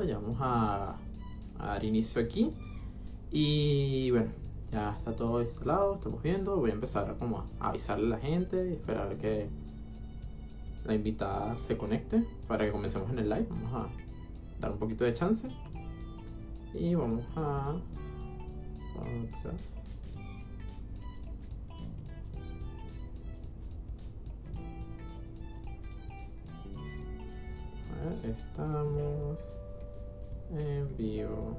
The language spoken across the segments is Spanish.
ya vamos a, dar inicio aquí. Y bueno, ya está todo instalado, estamos viendo. Voy a empezar como a avisarle a la gente y esperar que la invitada se conecte para que comencemos en el live. Vamos a dar un poquito de chance. Y vamos a... Podcast. Estamos en vivo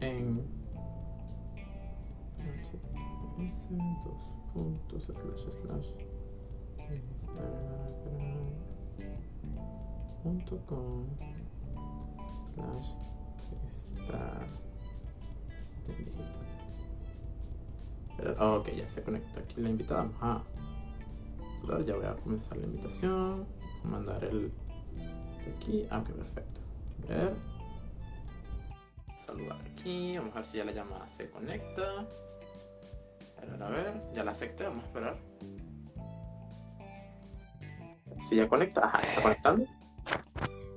en https dos puntos slash slash instagram.com slash estar digital ok ya se conecta aquí la invitada. Vamos a ya voy a comenzar la invitación. Mandar el de aquí. Ah ok perfecto. A ver saludar aquí vamos a ver si ya la llamada se conecta a ver, a ver, ya la acepté, vamos a esperar. Si ya conecta, ajá, está conectando.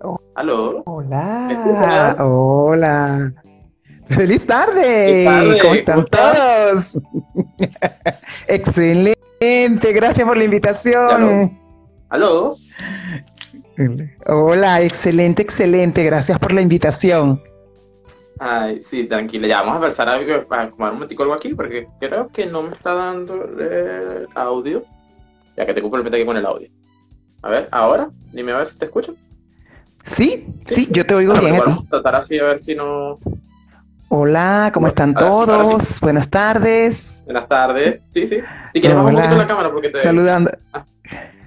Oh. ¿Aló? Hola, hola. ¡Feliz tarde! ¡Feliz tarde! ¿Cómo están todos? Excelente, gracias por la invitación. ¿Aló? Hola, excelente, excelente, gracias por la invitación. Ay, sí, tranquila, ya vamos a empezar a, a acomodar un momentico algo aquí porque creo que no me está dando el audio. Ya que te complemento aquí con el audio. A ver, ahora, dime a ver si te escucho. Sí, sí, yo te oigo Bueno, bien vamos a tratar así a ver si no. Hola, ¿cómo están Ahora sí, ahora todos? Buenas tardes. Buenas tardes. Sí, sí. Si quieres, baja un Hola. poquito la cámara porque te. Saludando. Ah.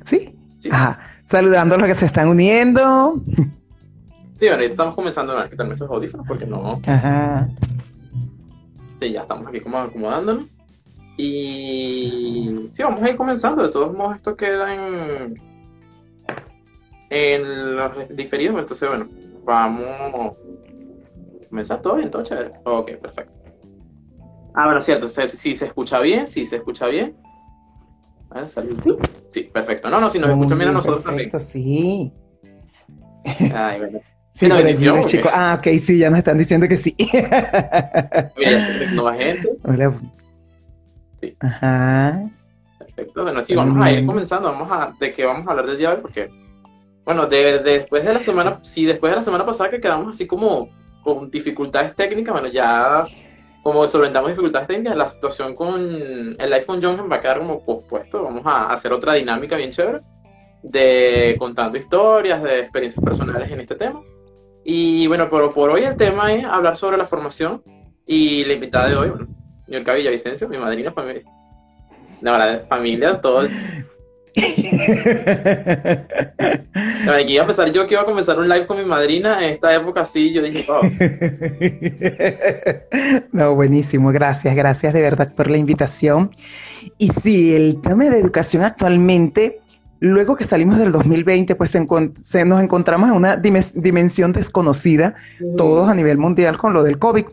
¿Sí? Sí. Ajá. Saludando a los que se están uniendo. Sí, bueno, ahorita estamos comenzando a quitarme estos audífonos porque no. Ajá. Sí, ya estamos aquí como acomodándonos. Y sí, vamos a ir comenzando. De todos modos, esto queda en, en los diferidos. Entonces, bueno, vamos a comenzar todo bien, todo chévere. Ok, perfecto. Ah, bueno, cierto. Si se escucha bien, si se escucha bien. A ver, salud. Sí. Sí, perfecto. No, no, si nos escuchan bien a bien, nosotros perfecto, sí. también. Ay, bueno. Sí, allí bendición, los ¿o chicos. qué? Ah, ok, sí, ya nos están diciendo que sí. Mira, nueva gente. Hola. Sí. Ajá. Perfecto, bueno, sí, vamos a ir Mm. comenzando, vamos a, de qué vamos a hablar del día de hoy, porque, bueno, de, de- después de la semana, sí, después de la semana pasada que quedamos así como con dificultades técnicas, bueno, ya como solventamos dificultades técnicas, la situación con el iPhone John va a quedar como pospuesto, vamos a hacer otra dinámica bien chévere, de contando historias, de experiencias personales en este tema, y bueno, pero por hoy el tema es hablar sobre la formación, y la invitada de hoy, bueno, Yorka Villavicencio, mi madrina familia. La verdad, familia, todo. La verdad, yo que iba a comenzar un live con mi madrina en esta época así, yo dije, oh, No, buenísimo, gracias, gracias de verdad por la invitación. Y sí, el tema de educación actualmente, luego que salimos del 2020, pues se, nos encontramos en una dimensión desconocida, todos a nivel mundial con lo del COVID.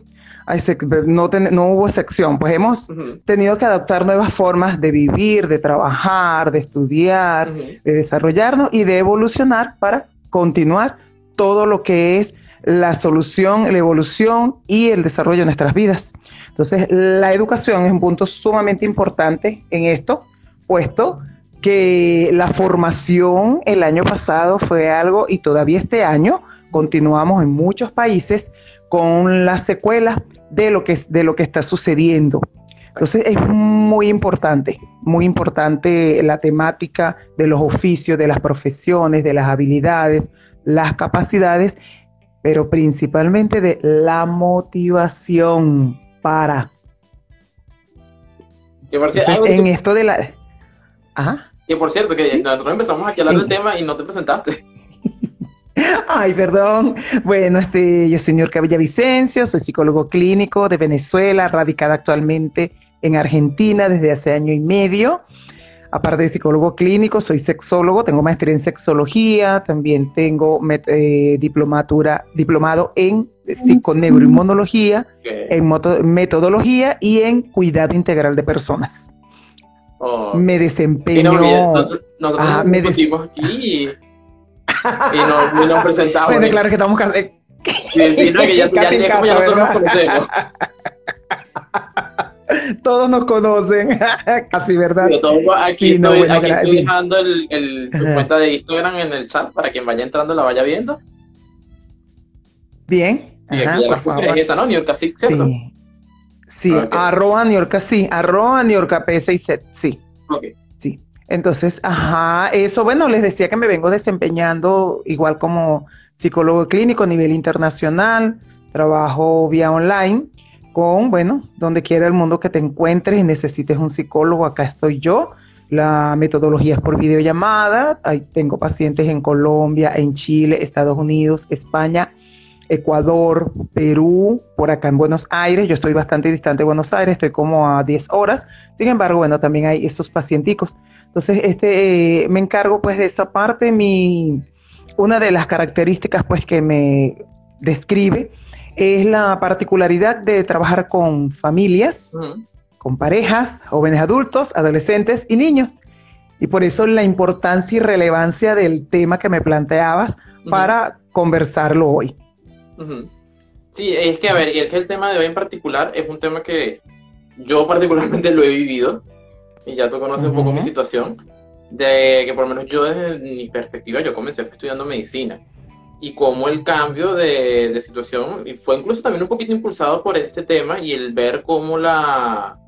Ay, no, hubo excepción, pues hemos tenido que adoptar nuevas formas de vivir, de trabajar, de estudiar, de desarrollarnos y de evolucionar para continuar todo lo que es la solución, la evolución y el desarrollo de nuestras vidas. Entonces, la educación es un punto sumamente importante en esto, puesto que la formación el año pasado fue algo y todavía este año continuamos en muchos países con las secuelas de lo que, de lo que está sucediendo. Entonces es muy importante, muy importante la temática de los oficios, de las profesiones, de las habilidades, las capacidades, pero principalmente de la motivación para. Entonces, en esto de la... Ajá. Que por cierto, que nosotros empezamos aquí a hablar del tema y no te presentaste. Ay, perdón. Bueno, este, yo soy Niurka Villavicencio, soy psicólogo clínico de Venezuela, radicada actualmente en Argentina desde hace año y medio. Aparte de psicólogo clínico, soy sexólogo, tengo maestría en sexología, también tengo eh, diplomatura, diplomado en psiconeuroinmunología, Que, en metodología y en cuidado integral de personas. Oh, Me y no desempeño. nosotros, nos me des- pusimos aquí y, nos, y nos presentamos. Bueno, claro que estamos no, que ya, Casi en ya, como ya casa, nosotros nos ¿verdad? conocemos. Todos nos conocen, casi, ¿verdad? Todo aquí Sí, no, estoy, bueno, aquí estoy dejando el, el- tu cuenta de Instagram en el chat para quien vaya entrando la vaya viendo. Bien. Sí, Ajá, por favor. es esa, ¿no? New York City, ¿cierto? Sí. Sí, Ok. arroba New York, sí, arroba New York P6Z, sí, Ok. sí. Entonces, ajá, eso, bueno, les decía que me vengo desempeñando igual como psicólogo clínico a nivel internacional, trabajo vía online con, bueno, donde quiera el mundo que te encuentres y necesites un psicólogo, acá estoy yo. La metodología es por videollamada, ahí tengo pacientes en Colombia, en Chile, Estados Unidos, España, Ecuador, Perú, por acá en Buenos Aires, yo estoy bastante distante de Buenos Aires, estoy como a 10 horas, sin embargo, bueno, también hay estos pacienticos. Entonces, este, eh, me encargo pues de esa parte, mi, una de las características pues que me describe es la particularidad de trabajar con familias, con parejas, jóvenes adultos, adolescentes y niños. Y por eso la importancia y relevancia del tema que me planteabas para conversarlo hoy. Ujú. Sí, es que, a ver, y es que el tema de hoy en particular es un tema que yo particularmente lo he vivido, y ya tú conoces un poco mi situación, de que por lo menos yo desde mi perspectiva, yo comencé estudiando medicina, y cómo el cambio de, de situación, y fue incluso también un poquito impulsado por este tema, y el ver cómo la,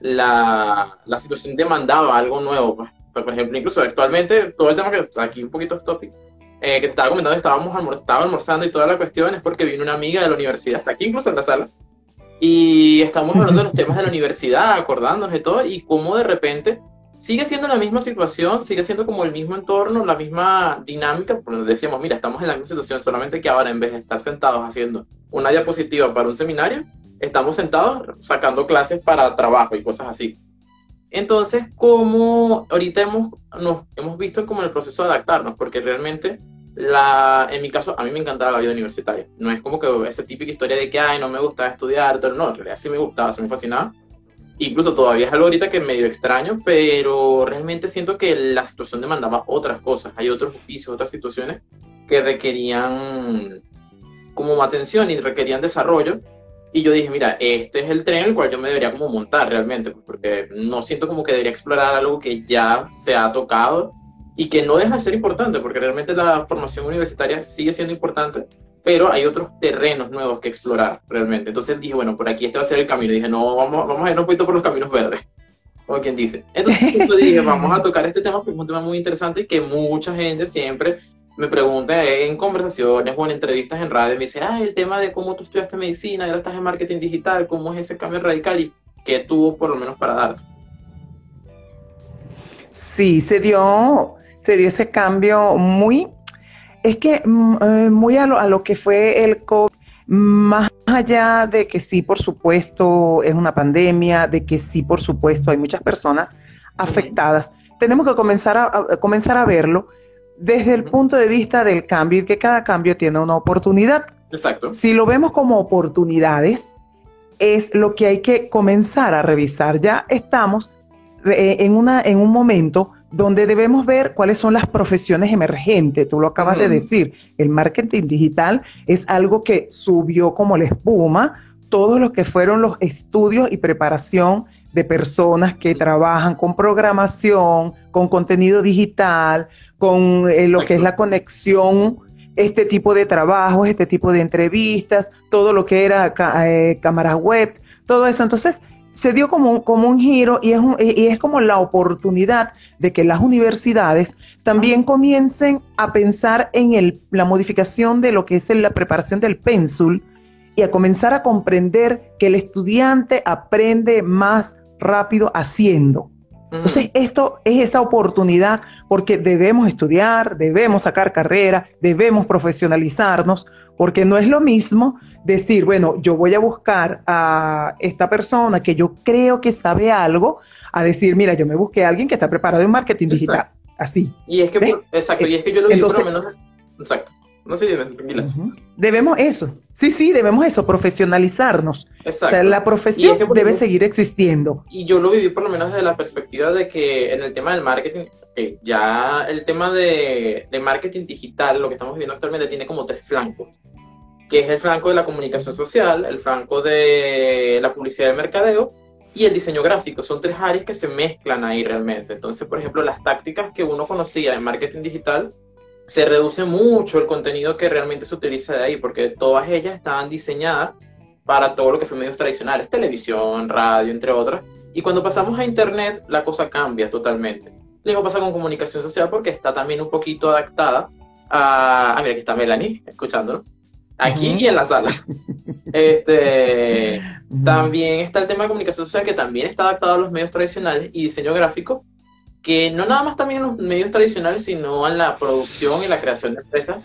la, la situación demandaba algo nuevo. pues. Por ejemplo, incluso actualmente, todo el tema que aquí un poquito off topic, eh, que te estaba comentando, estábamos almor- estaba almorzando y toda la cuestión es porque vino una amiga de la universidad, está aquí incluso en la sala, y estamos hablando de los temas de la universidad, acordándonos de todo, y cómo de repente sigue siendo la misma situación, sigue siendo como el mismo entorno, la misma dinámica, porque decíamos, mira, estamos en la misma situación, solamente que ahora en vez de estar sentados haciendo una diapositiva para un seminario, estamos sentados sacando clases para trabajo y cosas así. Entonces, como ahorita hemos, nos hemos visto como el proceso de adaptarnos, porque realmente, la, en mi caso, a mí me encantaba la vida universitaria. No es como que esa típica historia de que, ay, no me gustaba estudiar, pero no, en realidad sí me gustaba, sí me fascinaba. Incluso todavía es algo ahorita que medio extraño, pero realmente siento que la situación demandaba otras cosas. Hay otros oficios, otras situaciones que requerían como atención y requerían desarrollo. Y yo dije, mira, este es el tren el cual yo me debería como montar realmente, pues, porque no siento como que debería explorar algo que ya se ha tocado y que no deja de ser importante, porque realmente la formación universitaria sigue siendo importante, pero hay otros terrenos nuevos que explorar realmente. Entonces dije, bueno, por aquí este va a ser el camino. Y dije, no, vamos, vamos a irnos un poquito por los caminos verdes, como quien dice. Entonces dije, vamos a tocar este tema, porque es un tema muy interesante y que mucha gente siempre me pregunta en conversaciones o en entrevistas en radio, me dice, ah, el tema de cómo tú estudiaste medicina, ahora estás en marketing digital, cómo es ese cambio radical y qué tuvo por lo menos para darte. Sí, se dio, se dio ese cambio muy, es que mm, eh, muy a lo, a lo que fue el COVID, más allá de que sí, por supuesto, es una pandemia, de que sí, por supuesto, hay muchas personas afectadas, tenemos que comenzar a, a- comenzar a verlo desde el punto de vista del cambio y que cada cambio tiene una oportunidad. Exacto. Si lo vemos como oportunidades, es lo que hay que comenzar a revisar. Ya estamos eh, en, una, en un momento donde debemos ver cuáles son las profesiones emergentes. Tú lo acabas de decir, el marketing digital es algo que subió como la espuma, todos los que fueron los estudios y preparación de personas que trabajan con programación, con contenido digital, con eh, lo que es la conexión este tipo de trabajos, este tipo de entrevistas, todo lo que era eh, cámaras web, todo eso. Entonces, se dio como un, como un giro y es, un- y y es como la oportunidad de que las universidades también comiencen a pensar en el, la modificación de lo que es la preparación del pénsul y a comenzar a comprender que el estudiante aprende más rápido haciendo. Entonces, esto es esa oportunidad porque debemos estudiar, debemos sacar carrera, debemos profesionalizarnos, porque no es lo mismo decir, bueno, yo voy a buscar a esta persona que yo creo que sabe algo, a decir, mira, yo me busqué a alguien que está preparado en marketing digital. Así. Y es que, exacto, y es que yo lo vi por lo menos. Exacto. No sé, tranquila. Debemos eso. Sí, sí, debemos eso, profesionalizarnos. Exacto. O sea, la profesión es que, por debe ejemplo, seguir existiendo. Y yo lo viví por lo menos desde la perspectiva de que en el tema del marketing, eh, ya el tema de, de marketing digital, lo que estamos viviendo actualmente, tiene como tres flancos. que es el flanco de la comunicación social, el flanco de la publicidad de mercadeo y el diseño gráfico. Son tres áreas que se mezclan ahí realmente. Entonces, por ejemplo, las tácticas que uno conocía en marketing digital, se reduce mucho el contenido que realmente se utiliza de ahí, porque todas ellas estaban diseñadas para todo lo que son medios tradicionales, televisión, radio, entre otras. Y cuando pasamos a Internet, la cosa cambia totalmente. Lo mismo pasa con comunicación social porque está también un poquito adaptada a... Ah, mira, aquí está Melanie, escuchándolo. Aquí y en la sala. Este, también está el tema de comunicación social que también está adaptado a los medios tradicionales y diseño gráfico, que no nada más también en los medios tradicionales, sino en la producción y la creación de empresas,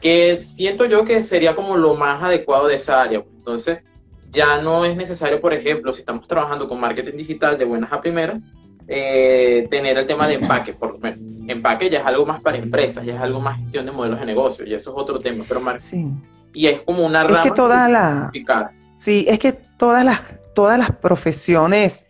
que siento yo que sería como lo más adecuado de esa área. Entonces, ya no es necesario, por ejemplo, si estamos trabajando con marketing digital de buenas a primeras, eh, tener el tema de empaque. Por, empaque ya es algo más para empresas, ya es algo más gestión de modelos de negocio, y eso es otro tema. Pero sí. Y es como una rama. Es que toda la. Sí, es que todas las, todas las profesiones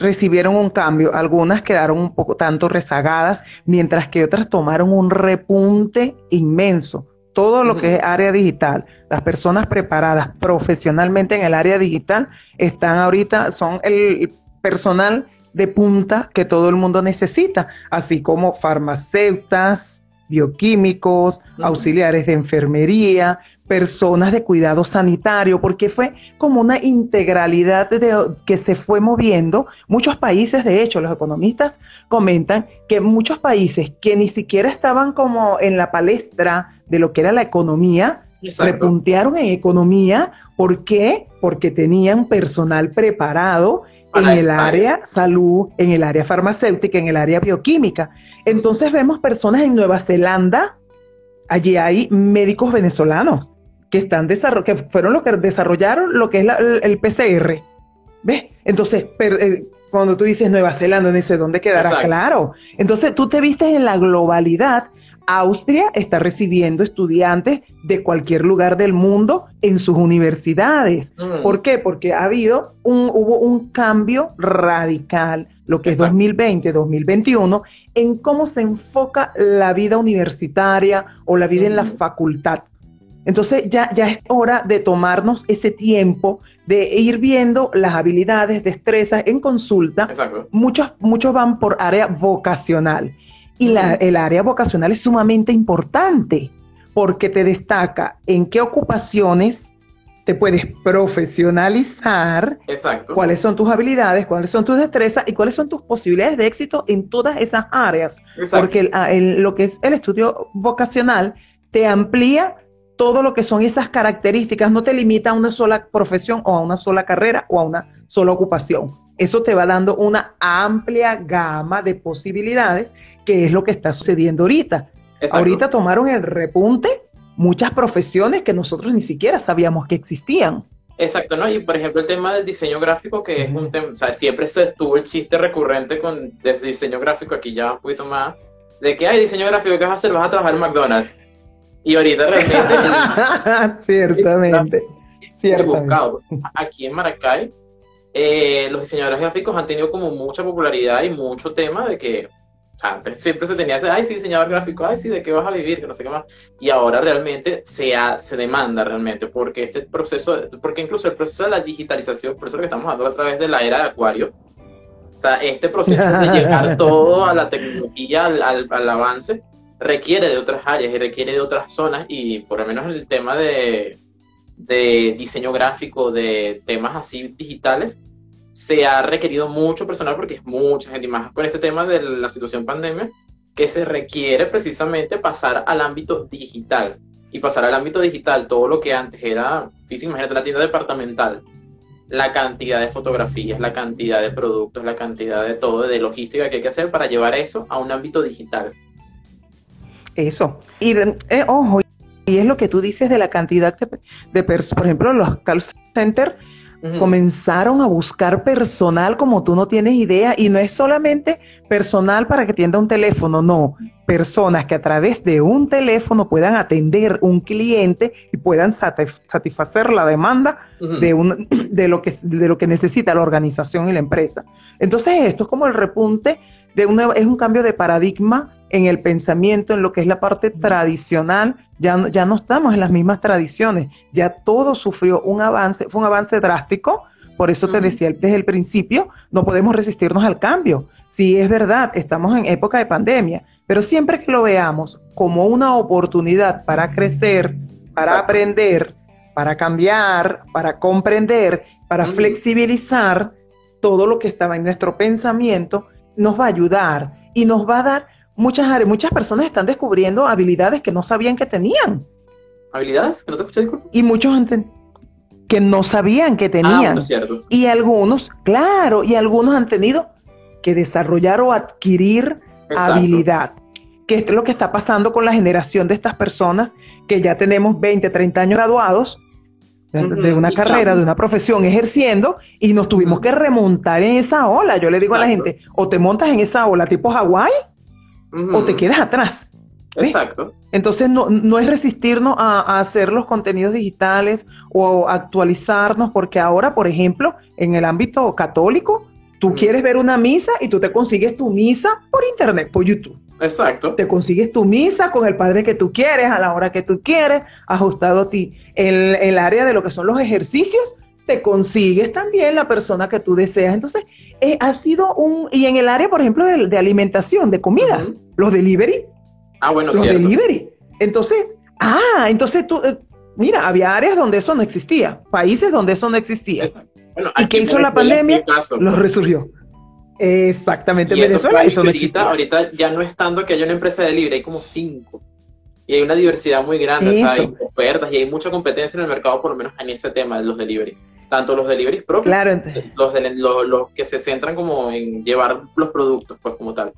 recibieron un cambio, algunas quedaron un poco tanto rezagadas, mientras que otras tomaron un repunte inmenso. Todo lo que es área digital, las personas preparadas profesionalmente en el área digital están ahorita, son el personal de punta que todo el mundo necesita, así como farmacéuticas, bioquímicos, auxiliares de enfermería, personas de cuidado sanitario, porque fue como una integralidad de, que se fue moviendo. Muchos países, de hecho, los economistas comentan que muchos países que ni siquiera estaban como en la palestra de lo que era la economía, repuntearon en economía. ¿Por qué? Porque tenían personal preparado en el área salud, en el área farmacéutica, en el área bioquímica. Entonces vemos personas en Nueva Zelanda, allí hay médicos venezolanos que están que fueron los que desarrollaron lo que es el, PCR. ¿Ves? Entonces, eh, cuando tú dices Nueva Zelanda, dice dónde quedará claro. Entonces, tú te vistes en la globalidad Austria está recibiendo estudiantes de cualquier lugar del mundo en sus universidades. Mm. ¿Por qué? Porque ha habido un, hubo un cambio radical, lo que es 2020, 2021, en cómo se enfoca la vida universitaria o la vida en la facultad. Entonces ya, ya es hora de tomarnos ese tiempo de ir viendo las habilidades, destrezas en consulta. Muchos, muchos van por área vocacional. Y el área vocacional es sumamente importante porque te destaca en qué ocupaciones te puedes profesionalizar, Exacto. cuáles son tus habilidades, cuáles son tus destrezas y cuáles son tus posibilidades de éxito en todas esas áreas. Porque lo que es el estudio vocacional te amplía todo lo que son esas características, no te limita a una sola profesión o a una sola carrera o a una sola ocupación. Eso te va dando una amplia gama de posibilidades, que es lo que está sucediendo ahorita. Ahorita tomaron el repunte muchas profesiones que nosotros ni siquiera sabíamos que existían. Exacto, ¿no? Y por ejemplo el tema del diseño gráfico, que es un tema, o sea, siempre estuvo el chiste recurrente con desde diseño gráfico, aquí ya un poquito más, de que hay diseño gráfico, ¿qué vas a hacer? Vas a trabajar en McDonald's. Y ahorita realmente... Ciertamente. Ciertamente. Aquí en Maracay eh, los diseñadores gráficos han tenido como mucha popularidad y mucho tema de que antes siempre se tenía ese, ay, sí, diseñador gráfico, ay, sí, ¿de qué vas a vivir? Que no sé qué más. Y ahora realmente se, se demanda realmente, porque este proceso, porque incluso el proceso de la digitalización, por eso lo que estamos hablando a través de la era de Acuario, o sea, este proceso de llegar todo a la tecnología, al, al, avance, requiere de otras áreas y requiere de otras zonas, y por lo menos en el tema de, de diseño gráfico, de temas así digitales, se ha requerido mucho personal porque es mucha gente, y más con este tema de la situación pandemia, que se requiere precisamente pasar al ámbito digital. Y pasar al ámbito digital, todo lo que antes era físico, imagínate la tienda departamental, la cantidad de fotografías, la cantidad de productos, la cantidad de todo, de logística que hay que hacer para llevar eso a un ámbito digital. Eso. Y eh, ojo, y es lo que tú dices de la cantidad de, personas, por ejemplo, los call centers comenzaron a buscar personal como tú no tienes idea y no es solamente personal para que tienda un teléfono, no, personas que a través de un teléfono puedan atender un cliente y puedan satisfacer la demanda de, un, de, lo que, de lo que necesita la organización y la empresa. Entonces esto es como el repunte de una, es un cambio de paradigma en el pensamiento, en lo que es la parte tradicional ya, ya no estamos en las mismas tradiciones, ya todo sufrió un avance, fue un avance drástico, por eso te decía desde el principio, no podemos resistirnos al cambio. Sí, es verdad, estamos en época de pandemia, pero siempre que lo veamos como una oportunidad para crecer, para aprender, para cambiar, para comprender, para flexibilizar todo lo que estaba en nuestro pensamiento, nos va a ayudar y nos va a dar muchas áreas. Muchas personas están descubriendo habilidades que no sabían que tenían. ¿Habilidades? ¿Que no te escuché, Y muchos que no sabían que tenían. Ah, y algunos, claro, y algunos han tenido que desarrollar o adquirir habilidad. Que es lo que está pasando con la generación de estas personas que ya tenemos 20, 30 años graduados de, una carrera, de una profesión ejerciendo y nos tuvimos que remontar en esa ola. Yo le digo a la gente, o te montas en esa ola tipo Hawái o te quedas atrás. Exacto. Entonces no, no es resistirnos a, hacer los contenidos digitales o actualizarnos, porque ahora, por ejemplo, en el ámbito católico, tú quieres ver una misa y tú te consigues tu misa por internet, por YouTube. Exacto. Te consigues tu misa con el padre que tú quieres, a la hora que tú quieres, ajustado a ti. En el área de lo que son los ejercicios, te consigues también la persona que tú deseas. Entonces, eh, ha sido un... Y en el área, por ejemplo, de, alimentación, de comidas, los delivery. Ah, bueno, Los delivery. Entonces, ah, entonces tú... Eh, mira, había áreas donde eso no existía, países donde eso no existía. Bueno, ¿Y qué hizo la pandemia? Los resurgió. Exactamente, y Venezuela eso, ahorita, ahorita ya no estando que haya una empresa de libre, hay como cinco. Y hay una diversidad muy grande, o sea, hay ofertas y hay mucha competencia en el mercado, por lo menos en ese tema de los delivery. Tanto los deliveries propios, claro. los, de, los, que se centran como en llevar los productos, pues como tal.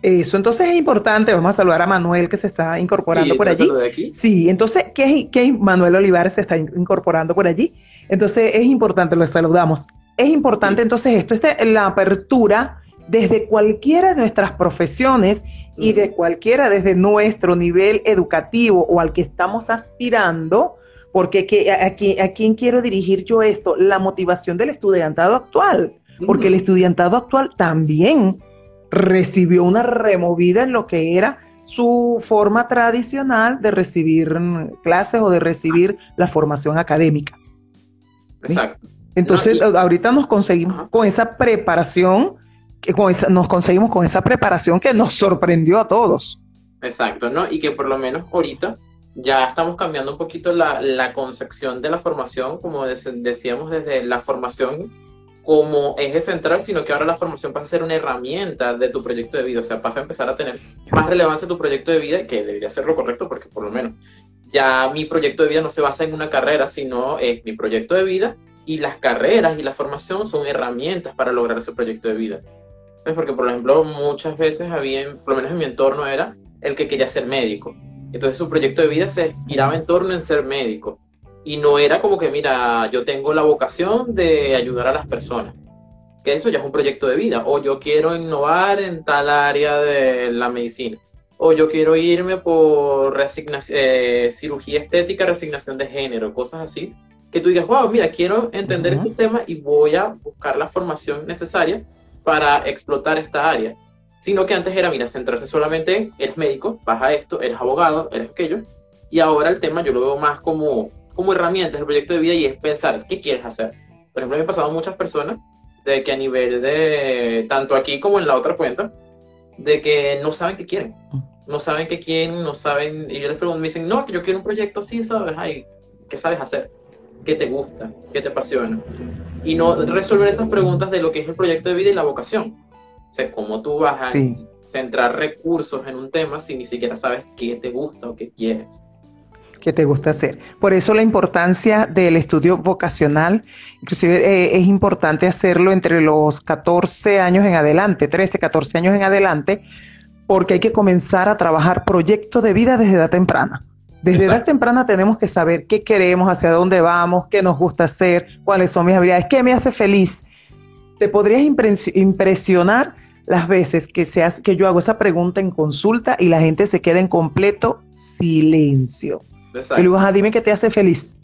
Eso, entonces es importante, vamos a saludar a Manuel que se está incorporando por allí. Sí, entonces, ¿qué, ¿qué, Manuel Olivares se está incorporando por allí? Entonces es importante, lo saludamos. Es importante entonces esto, este, la apertura desde cualquiera de nuestras profesiones y de cualquiera desde nuestro nivel educativo o al que estamos aspirando, porque que, a, quién quiero dirigir yo esto? La motivación del estudiantado actual, porque el estudiantado actual también recibió una removida en lo que era su forma tradicional de recibir clases o de recibir la formación académica. Exacto. Entonces, ahorita nos conseguimos con esa preparación, que con nos conseguimos con esa preparación que nos sorprendió a todos. Exacto, ¿no? Y que por lo menos ahorita ya estamos cambiando un poquito la, concepción de la formación, como decíamos desde la formación como eje central, sino que ahora la formación pasa a ser una herramienta de tu proyecto de vida, o sea, pasa a empezar a tener más relevancia tu proyecto de vida, que debería ser lo correcto, porque por lo menos ya mi proyecto de vida no se basa en una carrera, sino es mi proyecto de vida y las carreras y la formación son herramientas para lograr ese proyecto de vida. Es porque, por ejemplo, muchas veces había, por lo menos en mi entorno era el que quería ser médico. Entonces su proyecto de vida se giraba en torno en ser médico. Y no era como que, mira, yo tengo la vocación de ayudar a las personas. Que eso ya es un proyecto de vida. O yo quiero innovar en tal área de la medicina. O yo quiero irme por eh, cirugía estética, resignación de género, cosas así que tú digas, wow, mira, quiero entender este tema y voy a buscar la formación necesaria para explotar esta área. Sino que antes era, mira, centrarse solamente en, eres médico, vas a esto, eres abogado, eres aquello. Y ahora el tema yo lo veo más como, como herramienta del proyecto de vida y es pensar, ¿qué quieres hacer? Por ejemplo, me han pasado muchas personas de que a nivel de, tanto aquí como en la otra cuenta, de que no saben qué quieren. No saben qué quieren, no saben, y yo les pregunto, me dicen, no, que yo quiero un proyecto así, ¿sabes? Ay, ¿qué sabes hacer? Qué te gusta, qué te apasiona. Y no resolver esas preguntas de lo que es el proyecto de vida y la vocación. O sea, cómo tú vas a centrar recursos en un tema si ni siquiera sabes qué te gusta o qué quieres. ¿Qué te gusta hacer? Por eso la importancia del estudio vocacional, inclusive eh, es importante hacerlo entre los 14 años en adelante, 13, 14 años en adelante, porque hay que comenzar a trabajar proyectos de vida desde edad temprana. Desde edad temprana tenemos que saber qué queremos, hacia dónde vamos, qué nos gusta hacer, cuáles son mis habilidades, qué me hace feliz. Te podrías impresionar las veces que, que yo hago esa pregunta en consulta y la gente se queda en completo silencio. Y luego, dime qué te hace feliz.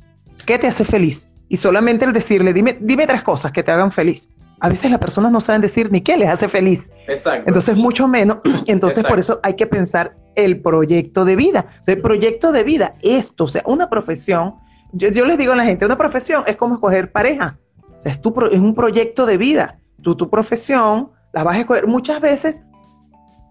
¿Qué te hace feliz? Y solamente el decirle, dime, dime tres cosas que te hagan feliz. A veces las personas no saben decir ni qué les hace feliz. Exacto. Entonces, mucho menos. Entonces, por eso hay que pensar el proyecto de vida. El proyecto de vida, esto, o sea, una profesión. Yo, yo les digo a la gente, una profesión es como escoger pareja. O sea, es, tu, es un proyecto de vida. Tú, tu profesión, la vas a escoger. Muchas veces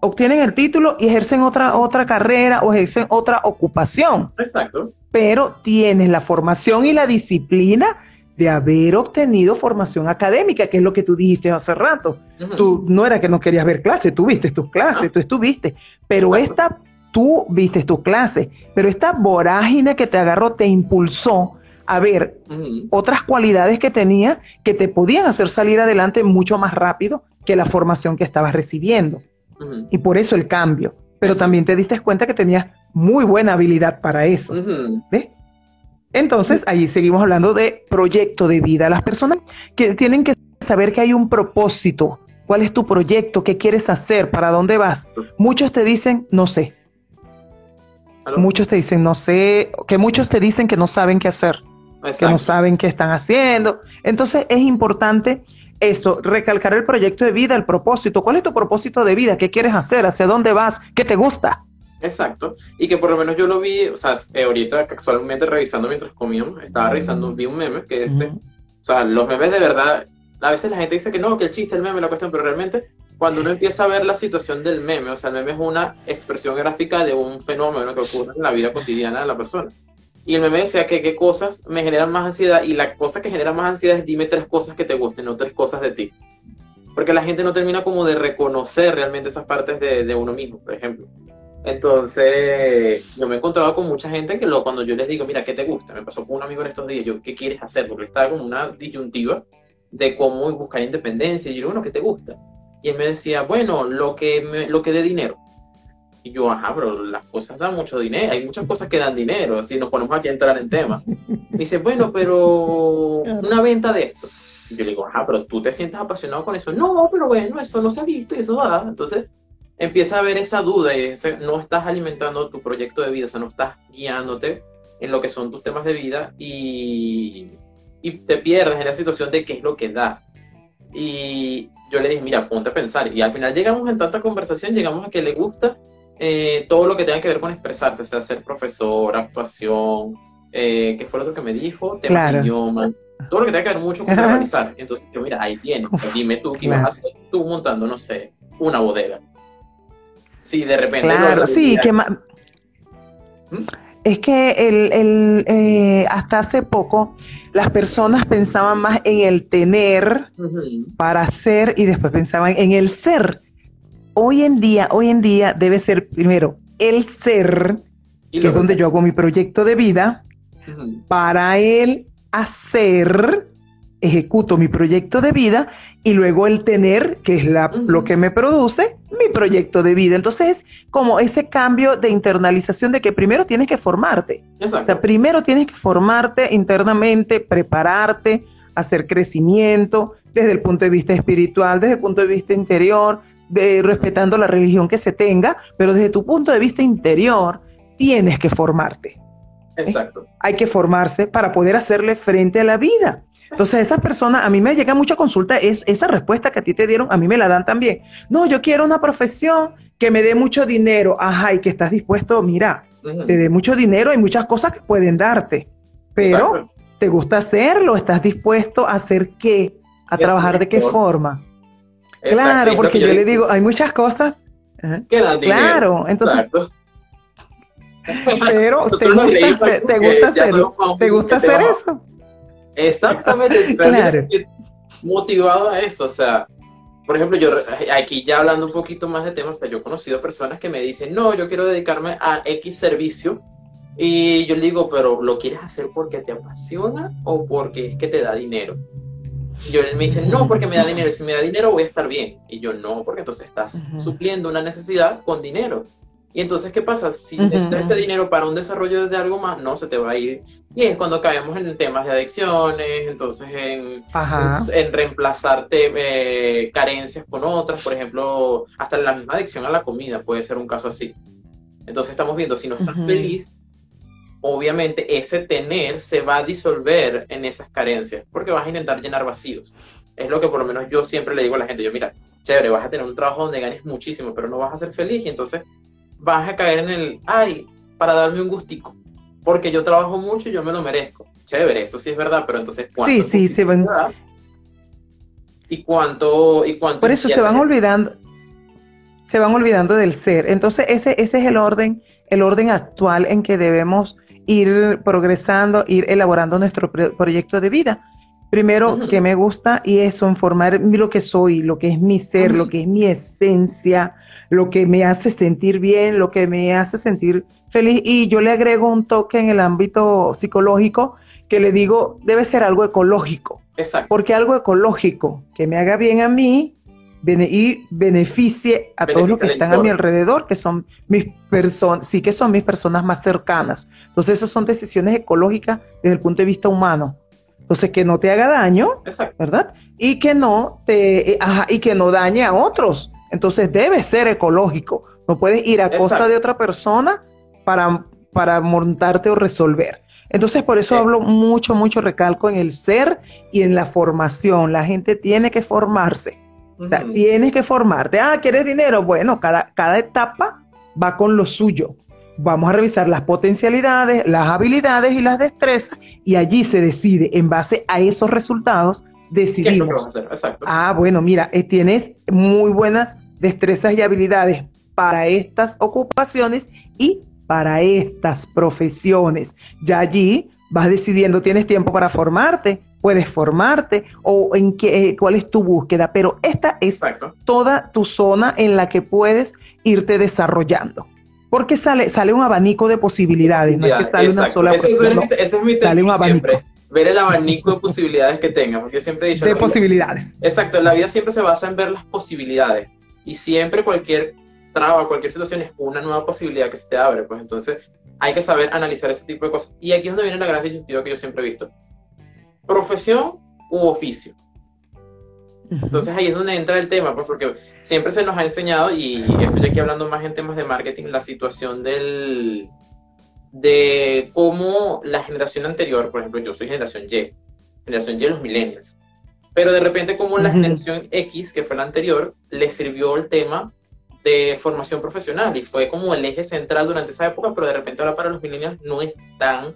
obtienen el título y ejercen otra, otra carrera o ejercen otra ocupación. Exacto. Pero tienes la formación y la disciplina de haber obtenido formación académica, que es lo que tú dijiste hace rato. Tú no era que no querías ver clases, tú viste tus clases, ah. tú estuviste, pero esta, tú viste tus clases, pero esta vorágine que te agarró te impulsó a ver otras cualidades que tenía que te podían hacer salir adelante mucho más rápido que la formación que estabas recibiendo. Y por eso el cambio. Pero también te diste cuenta que tenías muy buena habilidad para eso. ¿Ves? Entonces, ahí seguimos hablando de proyecto de vida. Las personas que tienen que saber que hay un propósito. ¿Cuál es tu proyecto? ¿Qué quieres hacer? ¿Para dónde vas? Muchos te dicen, no sé. Muchos te dicen, no sé. Que muchos te dicen que no saben qué hacer. Que no saben qué están haciendo. Entonces, es importante esto, recalcar el proyecto de vida, el propósito. ¿Cuál es tu propósito de vida? ¿Qué quieres hacer? ¿Hacia dónde vas? ¿Qué te gusta? Exacto. Y que por lo menos yo lo vi, o sea, eh, ahorita casualmente revisando mientras comíamos, estaba revisando, vi un meme que dice, o sea, los memes de verdad, a veces la gente dice que no, que el chiste, el meme, la cuestión, pero realmente cuando uno empieza a ver la situación del meme, o sea, el meme es una expresión gráfica de un fenómeno que ocurre en la vida cotidiana de la persona. Y el meme decía que qué cosas me generan más ansiedad y la cosa que genera más ansiedad es dime tres cosas que te gusten, no tres cosas de ti. Porque la gente no termina como de reconocer realmente esas partes de, de uno mismo, por ejemplo. Entonces, yo me he encontrado con mucha gente que lo, cuando yo les digo, mira, ¿qué te gusta? Me pasó con un amigo en estos días, yo, ¿qué quieres hacer? Porque estaba como una disyuntiva de cómo buscar independencia. Y yo, bueno, ¿qué te gusta? Y él me decía, bueno, lo que, me, lo que dé dinero. Y yo, ajá, pero las cosas dan mucho dinero, hay muchas cosas que dan dinero, así nos ponemos aquí a entrar en tema. Me dice, bueno, pero una venta de esto. Y yo le digo, ajá, pero tú te sientes apasionado con eso. No, pero bueno, eso no se ha visto y eso va. Entonces, empieza a haber esa duda y no estás alimentando tu proyecto de vida, o sea, no estás guiándote en lo que son tus temas de vida y, y te pierdes en la situación de qué es lo que da. Y yo le dije, mira, ponte a pensar. Y al final llegamos en tanta conversación, llegamos a que le gusta eh, todo lo que tenga que ver con expresarse, sea ser profesor, actuación, eh, ¿qué fue lo otro que me dijo? Tema de idioma, todo lo que tenga que ver mucho con verbalizar. Entonces, yo, mira, ahí tienes, dime tú qué ibas a hacer tú montando, no sé, una bodega. Sí, de repente. Claro, sí, que ¿Mm? Es que el, el, eh, hasta hace poco las personas pensaban más en el tener para ser y después pensaban en el ser. Hoy en día, hoy en día debe ser primero el ser, que es donde yo hago mi proyecto de vida, para el hacer ejecuto mi proyecto de vida y luego el tener, que es la, lo que me produce, mi proyecto de vida. Entonces, como ese cambio de internalización de que primero tienes que formarte. O sea, primero tienes que formarte internamente, prepararte, hacer crecimiento desde el punto de vista espiritual, desde el punto de vista interior, de, respetando la religión que se tenga, pero desde tu punto de vista interior tienes que formarte. Exacto. Hay que formarse para poder hacerle frente a la vida. Entonces, esas personas, a mí me llega mucha consulta, es esa respuesta que a ti te dieron, a mí me la dan también. No, yo quiero una profesión que me dé mucho dinero. Ajá, y que estás dispuesto, mira, te dé mucho dinero, hay muchas cosas que pueden darte, pero ¿te gusta hacerlo? ¿Estás dispuesto a hacer qué? ¿A trabajar de qué forma? Claro, porque yo, le digo, hay muchas cosas. Que dan claro, entonces. Pero te gusta, te gusta hacerlo, te gusta hacer eso. Exactamente, motivado a eso, o sea, por ejemplo, yo aquí ya hablando un poquito más de temas, o sea, yo he conocido personas que me dicen, no, yo quiero dedicarme a X servicio, y yo le digo, pero ¿lo quieres hacer porque te apasiona o porque es que te da dinero? Y yo, él me dice, no, porque me da dinero, y si me da dinero voy a estar bien. Y yo, no, porque entonces estás supliendo una necesidad con dinero. Y entonces, ¿qué pasa? Si necesitas ese dinero para un desarrollo de algo más, no, se te va a ir. Y es cuando caemos en temas de adicciones, entonces en, en, reemplazarte eh, carencias con otras, por ejemplo, hasta la misma adicción a la comida puede ser un caso así. Entonces estamos viendo, si no estás feliz, obviamente ese tener se va a disolver en esas carencias, porque vas a intentar llenar vacíos. es lo que por lo menos yo siempre le digo a la gente, yo mira, chévere, vas a tener un trabajo donde ganes muchísimo, pero no vas a ser feliz y entonces vas a caer en el, ay, para darme un gustico, porque yo trabajo mucho y yo me lo merezco. Chévere, eso sí es verdad, pero entonces ¿cuánto? Sí, sí, se van. ¿Y cuánto, y cuánto Por eso se van olvidando, se van olvidando del ser. Entonces ese, ese es el orden, el orden actual en que debemos ir progresando, ir elaborando nuestro proyecto de vida. Primero, que me gusta y eso, en formar lo que soy, lo que es mi ser, lo que es mi esencia, lo que me hace sentir bien, lo que me hace sentir feliz. Y yo le agrego un toque en el ámbito psicológico que le digo, debe ser algo ecológico. Exacto. Porque algo ecológico que me haga bien a mí y beneficie a todos los que están a mi alrededor, que son mis personas, sí que son mis personas más cercanas. Entonces, esas son decisiones ecológicas desde el punto de vista humano. Entonces, que no te haga daño, ¿verdad? Y que no te, eh, y que no dañe a otros. Entonces, debe ser ecológico. No puedes ir a costa de otra persona para, para montarte o resolver. Entonces, por eso hablo mucho, mucho recalco en el ser y en la formación. La gente tiene que formarse. O sea, tienes que formarte. Ah, ¿quieres dinero? Bueno, cada, cada etapa va con lo suyo. Vamos a revisar las potencialidades, las habilidades y las destrezas y allí se decide, en base a esos resultados, decidimos. Ah, bueno, mira, eh, tienes muy buenas destrezas y habilidades para estas ocupaciones y para estas profesiones. Ya allí vas decidiendo, tienes tiempo para formarte, puedes formarte o en qué, eh, cuál es tu búsqueda, pero esta es toda tu zona en la que puedes irte desarrollando. Porque sale, sale un abanico de posibilidades, no es que sale una sola ese, ese, es mi sale un abanico. Siempre, ver el abanico de posibilidades que tenga, porque siempre he dicho... De posibilidades. exacto, la vida siempre se basa en ver las posibilidades y siempre cualquier traba, cualquier situación es una nueva posibilidad que se te abre, pues entonces hay que saber analizar ese tipo de cosas. Y aquí es donde viene la gran disyuntiva que yo siempre he visto profesión u oficio. Entonces ahí es donde entra el tema, pues porque siempre se nos ha enseñado, y estoy aquí hablando más en temas de marketing, la situación del de cómo la generación anterior, por ejemplo, yo soy generación Y, generación Y los millennials, pero de repente como la generación X, que fue la anterior, le sirvió el tema de formación profesional y fue como el eje central durante esa época, pero de repente ahora para los millennials no es tan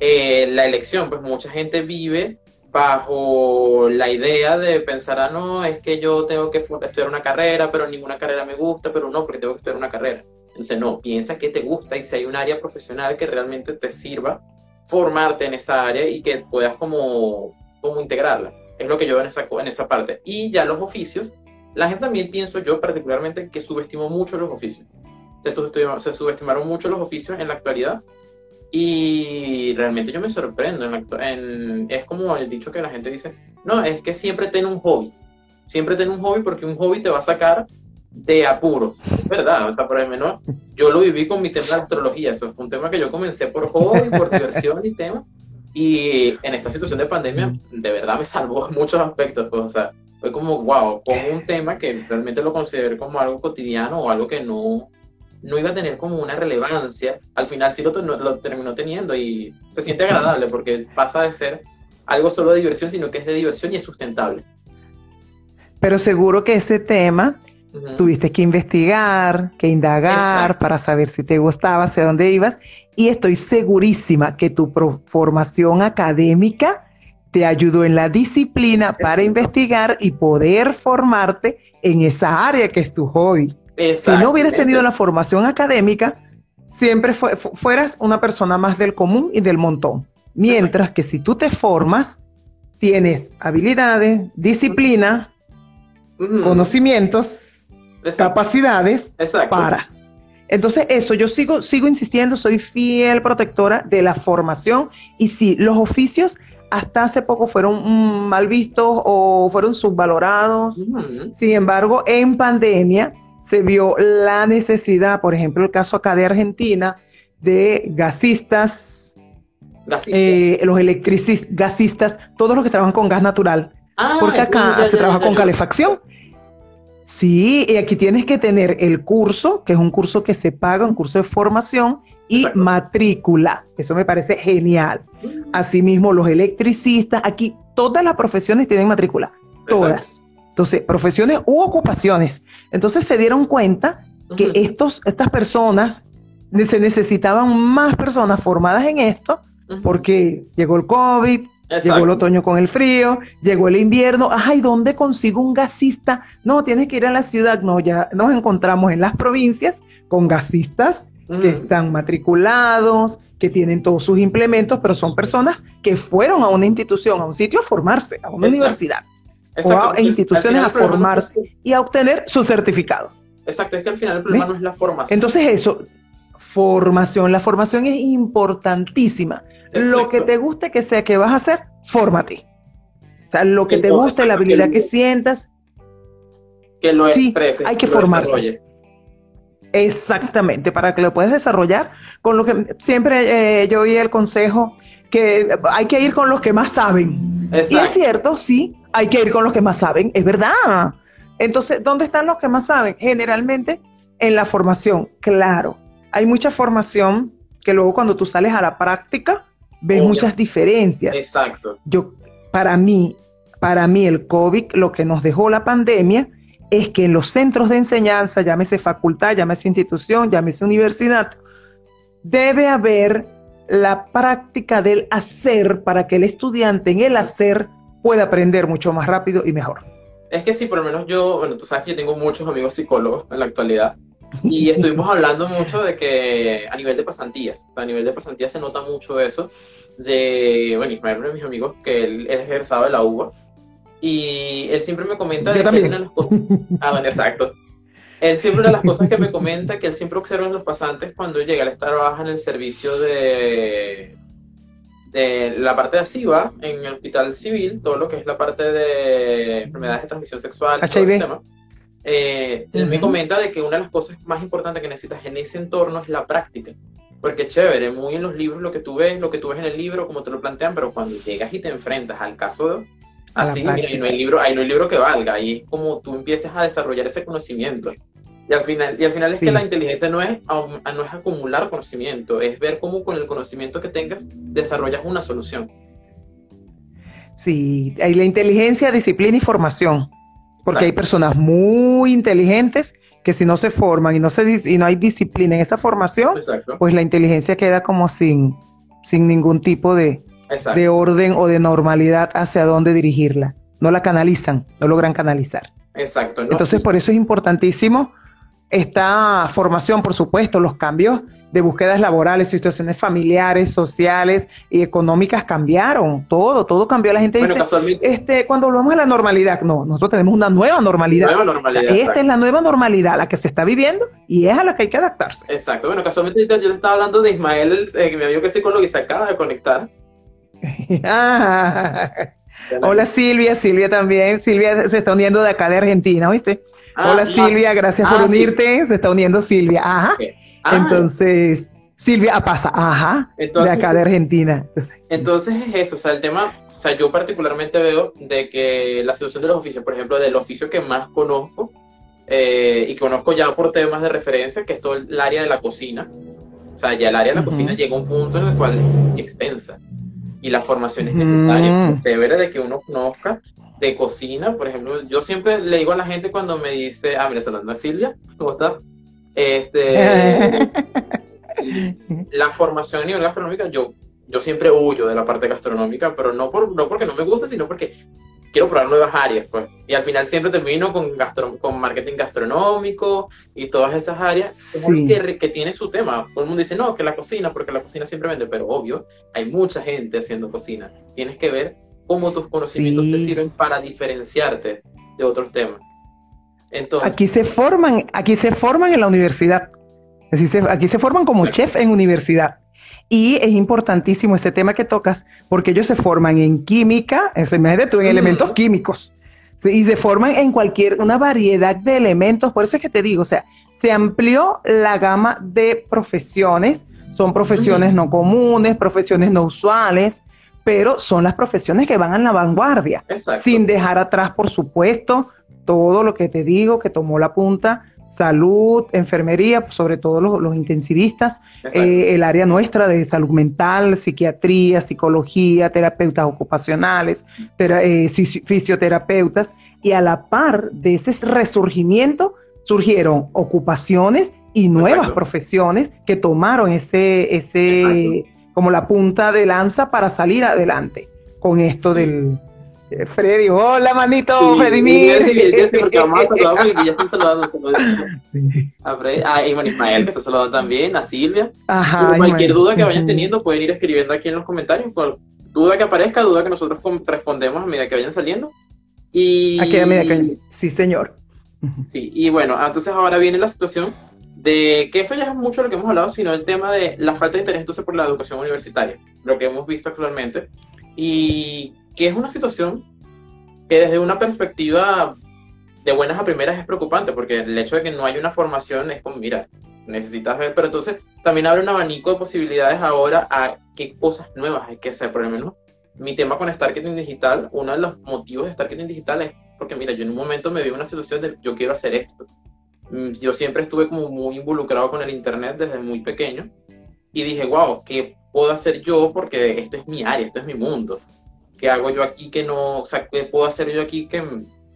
eh, la elección, pues mucha gente vive bajo la idea de pensar, ah, no, es que yo tengo que estudiar una carrera, pero ninguna carrera me gusta, pero no, porque tengo que estudiar una carrera. Entonces, no, piensa que te gusta y si hay un área profesional que realmente te sirva formarte en esa área y que puedas como, como integrarla. Es lo que yo veo en esa, en esa parte. Y ya los oficios, la gente también pienso yo particularmente que subestimó mucho los oficios. Se, se subestimaron mucho los oficios en la actualidad y realmente yo me sorprendo. En es como el dicho que la gente dice, no, es que siempre ten un hobby. Siempre ten un hobby porque un hobby te va a sacar de apuros. Es verdad, o sea, por ejemplo, yo lo viví con mi tema de astrología. Eso fue un tema que yo comencé por hobby, por diversión y tema. Y en esta situación de pandemia, de verdad me salvó muchos aspectos. Pues, o sea, fue como, wow, como un tema que realmente lo considero como algo cotidiano o algo que no, no iba a tener como una relevancia, al final sí lo, lo, terminó teniendo y se siente agradable porque pasa de ser algo solo de diversión, sino que es de diversión y es sustentable. Pero seguro que ese tema tuviste que investigar, que indagar para saber si te gustaba, hacia dónde ibas y estoy segurísima que tu formación académica te ayudó en la disciplina para investigar y poder formarte en esa área que es tu hobby. Si no hubieras tenido la formación académica, siempre fueras una persona más del común y del montón. Mientras que si tú te formas, tienes habilidades, disciplina, conocimientos, capacidades para. Entonces, eso, yo sigo, sigo insistiendo, soy fiel protectora de la formación y sí, los oficios hasta hace poco fueron mm, mal vistos o fueron subvalorados. Sin embargo, en pandemia, se vio la necesidad, por ejemplo, el caso acá de Argentina, de gasistas, eh, los electricistas, gasistas, todos los que trabajan con gas natural. Ah, porque acá se trabaja con calefacción. Sí, y aquí tienes que tener el curso, que es un curso que se paga, un curso de formación, y matrícula. Eso me parece genial. Mm. Asimismo, los electricistas, aquí todas las profesiones tienen matrícula. todas. Entonces, profesiones u ocupaciones. Entonces se dieron cuenta que estos, estas personas se necesitaban más personas formadas en esto porque llegó el COVID, llegó el otoño con el frío, llegó el invierno, ay, ¿dónde consigo un gasista? No, tienes que ir a la ciudad, no, ya nos encontramos en las provincias con gasistas que están matriculados, que tienen todos sus implementos, pero son personas que fueron a una institución, a un sitio a formarse, a una universidad, o a instituciones a formarse y a obtener su certificado. Exacto, es que al final el problema no es la formación. Entonces eso, formación, la formación es importantísima. Lo que te guste que sea que vas a hacer, fórmate. O sea, lo que te guste, la habilidad que, sientas. Que lo sí, hay que formarse. Exactamente, para que lo puedas desarrollar con lo que siempre eh, yo oí el consejo que hay que ir con los que más saben. Y es cierto, sí, hay que ir con los que más saben, es verdad. Entonces, ¿dónde están los que más saben? Generalmente en la formación, claro. Hay mucha formación que luego cuando tú sales a la práctica ves muchas diferencias. Exacto. Yo, para mí, para mí el COVID, lo que nos dejó la pandemia es que en los centros de enseñanza, llámese facultad, llámese institución, llámese universidad, debe haber la práctica del hacer para que el estudiante en el hacer pueda aprender mucho más rápido y mejor. Es que sí, por lo menos yo, bueno, tú sabes que yo tengo muchos amigos psicólogos en la actualidad y estuvimos hablando mucho de que a nivel de pasantías, a nivel de pasantías se nota mucho eso de, bueno, uno de mis amigos que él es egresado de la UBA y él siempre me comenta de que una de las cosas, ah, bueno, exacto, él siempre una de las cosas que me comenta que él siempre observa en los pasantes cuando llega, él trabaja en el servicio de de la parte de ASIVA en el hospital civil, todo lo que es la parte de enfermedades de transmisión sexual, todo ese tema, eh, él me comenta de que una de las cosas más importantes que necesitas en ese entorno es la práctica. Porque chévere, muy en los libros lo que tú ves, lo que tú ves en el libro, como te lo plantean, pero cuando llegas y te enfrentas al caso de, así, mira, y no hay libro, hay no hay libro que valga, y es como tú empiezas a desarrollar ese conocimiento. Y al final, y al final es que la inteligencia no es, no es acumular conocimiento, es ver cómo con el conocimiento que tengas desarrollas una solución. Sí, la inteligencia, disciplina y formación. Porque hay personas muy inteligentes que si no se forman y no, se, y no hay disciplina en esa formación, pues la inteligencia queda como sin, sin ningún tipo de, de orden o de normalidad hacia dónde dirigirla. No la canalizan, no logran canalizar. Exacto. Entonces, por eso es importantísimo esta formación, por supuesto, los cambios de búsquedas laborales, situaciones familiares, sociales y económicas cambiaron, todo, todo cambió. La gente dice, este, cuando volvemos a la normalidad, no, nosotros tenemos una nueva normalidad. esta es la nueva normalidad, la que se está viviendo y es a la que hay que adaptarse. Exacto, bueno, casualmente yo te estaba hablando de Ismael, eh, mi amigo que es psicólogo y se acaba de conectar. Hola Silvia, Silvia también, Silvia se está uniendo de acá de Argentina, ¿oíste? Ah, Hola Silvia, gracias por ah, unirte. Se está uniendo Silvia. Ajá. Ah. entonces, Silvia pasa, ajá, de acá de Argentina. Entonces es eso, o sea, el tema, o sea, yo particularmente veo de que la solución de los oficios, por ejemplo, del oficio que más conozco, eh, y conozco ya por temas de referencia, que es todo el área de la cocina. O sea, ya el área de la cocina llega a un punto en el cual es extensa y la formación es necesaria. Debe de que uno conozca de cocina, por ejemplo, yo siempre le digo a la gente cuando me dice, ah, mira, saludando a Silvia, ¿cómo está? Este, la formación a nivel gastronómica, yo, yo siempre huyo de la parte gastronómica, pero no, por, no porque no me gusta, sino porque quiero probar nuevas áreas, pues. Y al final siempre termino con, gastro, con marketing gastronómico y todas esas áreas que, que, tiene su tema. Todo el mundo dice, no, que la cocina, porque la cocina siempre vende, pero obvio, hay mucha gente haciendo cocina. Tienes que ver cómo tus conocimientos te sirven para diferenciarte de otros temas. Entonces, aquí se forman, aquí se forman en la universidad. Aquí se forman como chef en universidad. Y es importantísimo este tema que tocas, porque ellos se forman en química, en, tú, en elementos químicos, y se forman en cualquier, una variedad de elementos. Por eso es que te digo, o sea, se amplió la gama de profesiones, son profesiones no comunes, profesiones no usuales, pero son las profesiones que van a la vanguardia, sin dejar atrás, por supuesto, todo lo que te digo, que tomó la punta salud, enfermería, sobre todo los, intensivistas, eh, el área nuestra de salud mental, psiquiatría, psicología, terapeutas ocupacionales, eh, fisioterapeutas, y a la par de ese resurgimiento surgieron ocupaciones y nuevas profesiones que tomaron ese, ese como la punta de lanza para salir adelante con esto del Freddy, hola manito, Freddy Sí, porque vamos a saludar porque ya están saludando. A Freddy, a ah, Ismael que está saludando también, a Silvia. Ajá. cualquier duda que vayan teniendo pueden ir escribiendo aquí en los comentarios. Cual duda que aparezca, duda que nosotros respondemos a medida que vayan saliendo. Y... Aquí a medida que... Sí, señor. Sí, y bueno, entonces ahora viene la situación de que esto ya es mucho lo que hemos hablado, sino el tema de la falta de interés entonces por la educación universitaria, lo que hemos visto actualmente, y que es una situación que desde una perspectiva de buenas a primeras es preocupante, porque el hecho de que no hay una formación es como, mira, necesitas ver, pero entonces también abre un abanico de posibilidades ahora a qué cosas nuevas hay que hacer, por lo menos mi tema con Starketing Digital, uno de los motivos de Starketing Digital es porque, mira, yo en un momento me vi una situación de yo quiero hacer esto, Mm, yo siempre estuve como muy involucrado con el Internet desde muy pequeño y dije, wow, ¿qué puedo hacer yo? Porque esto es mi área, esto es mi mundo. ¿Qué hago yo aquí que no, o sea, qué puedo hacer yo aquí que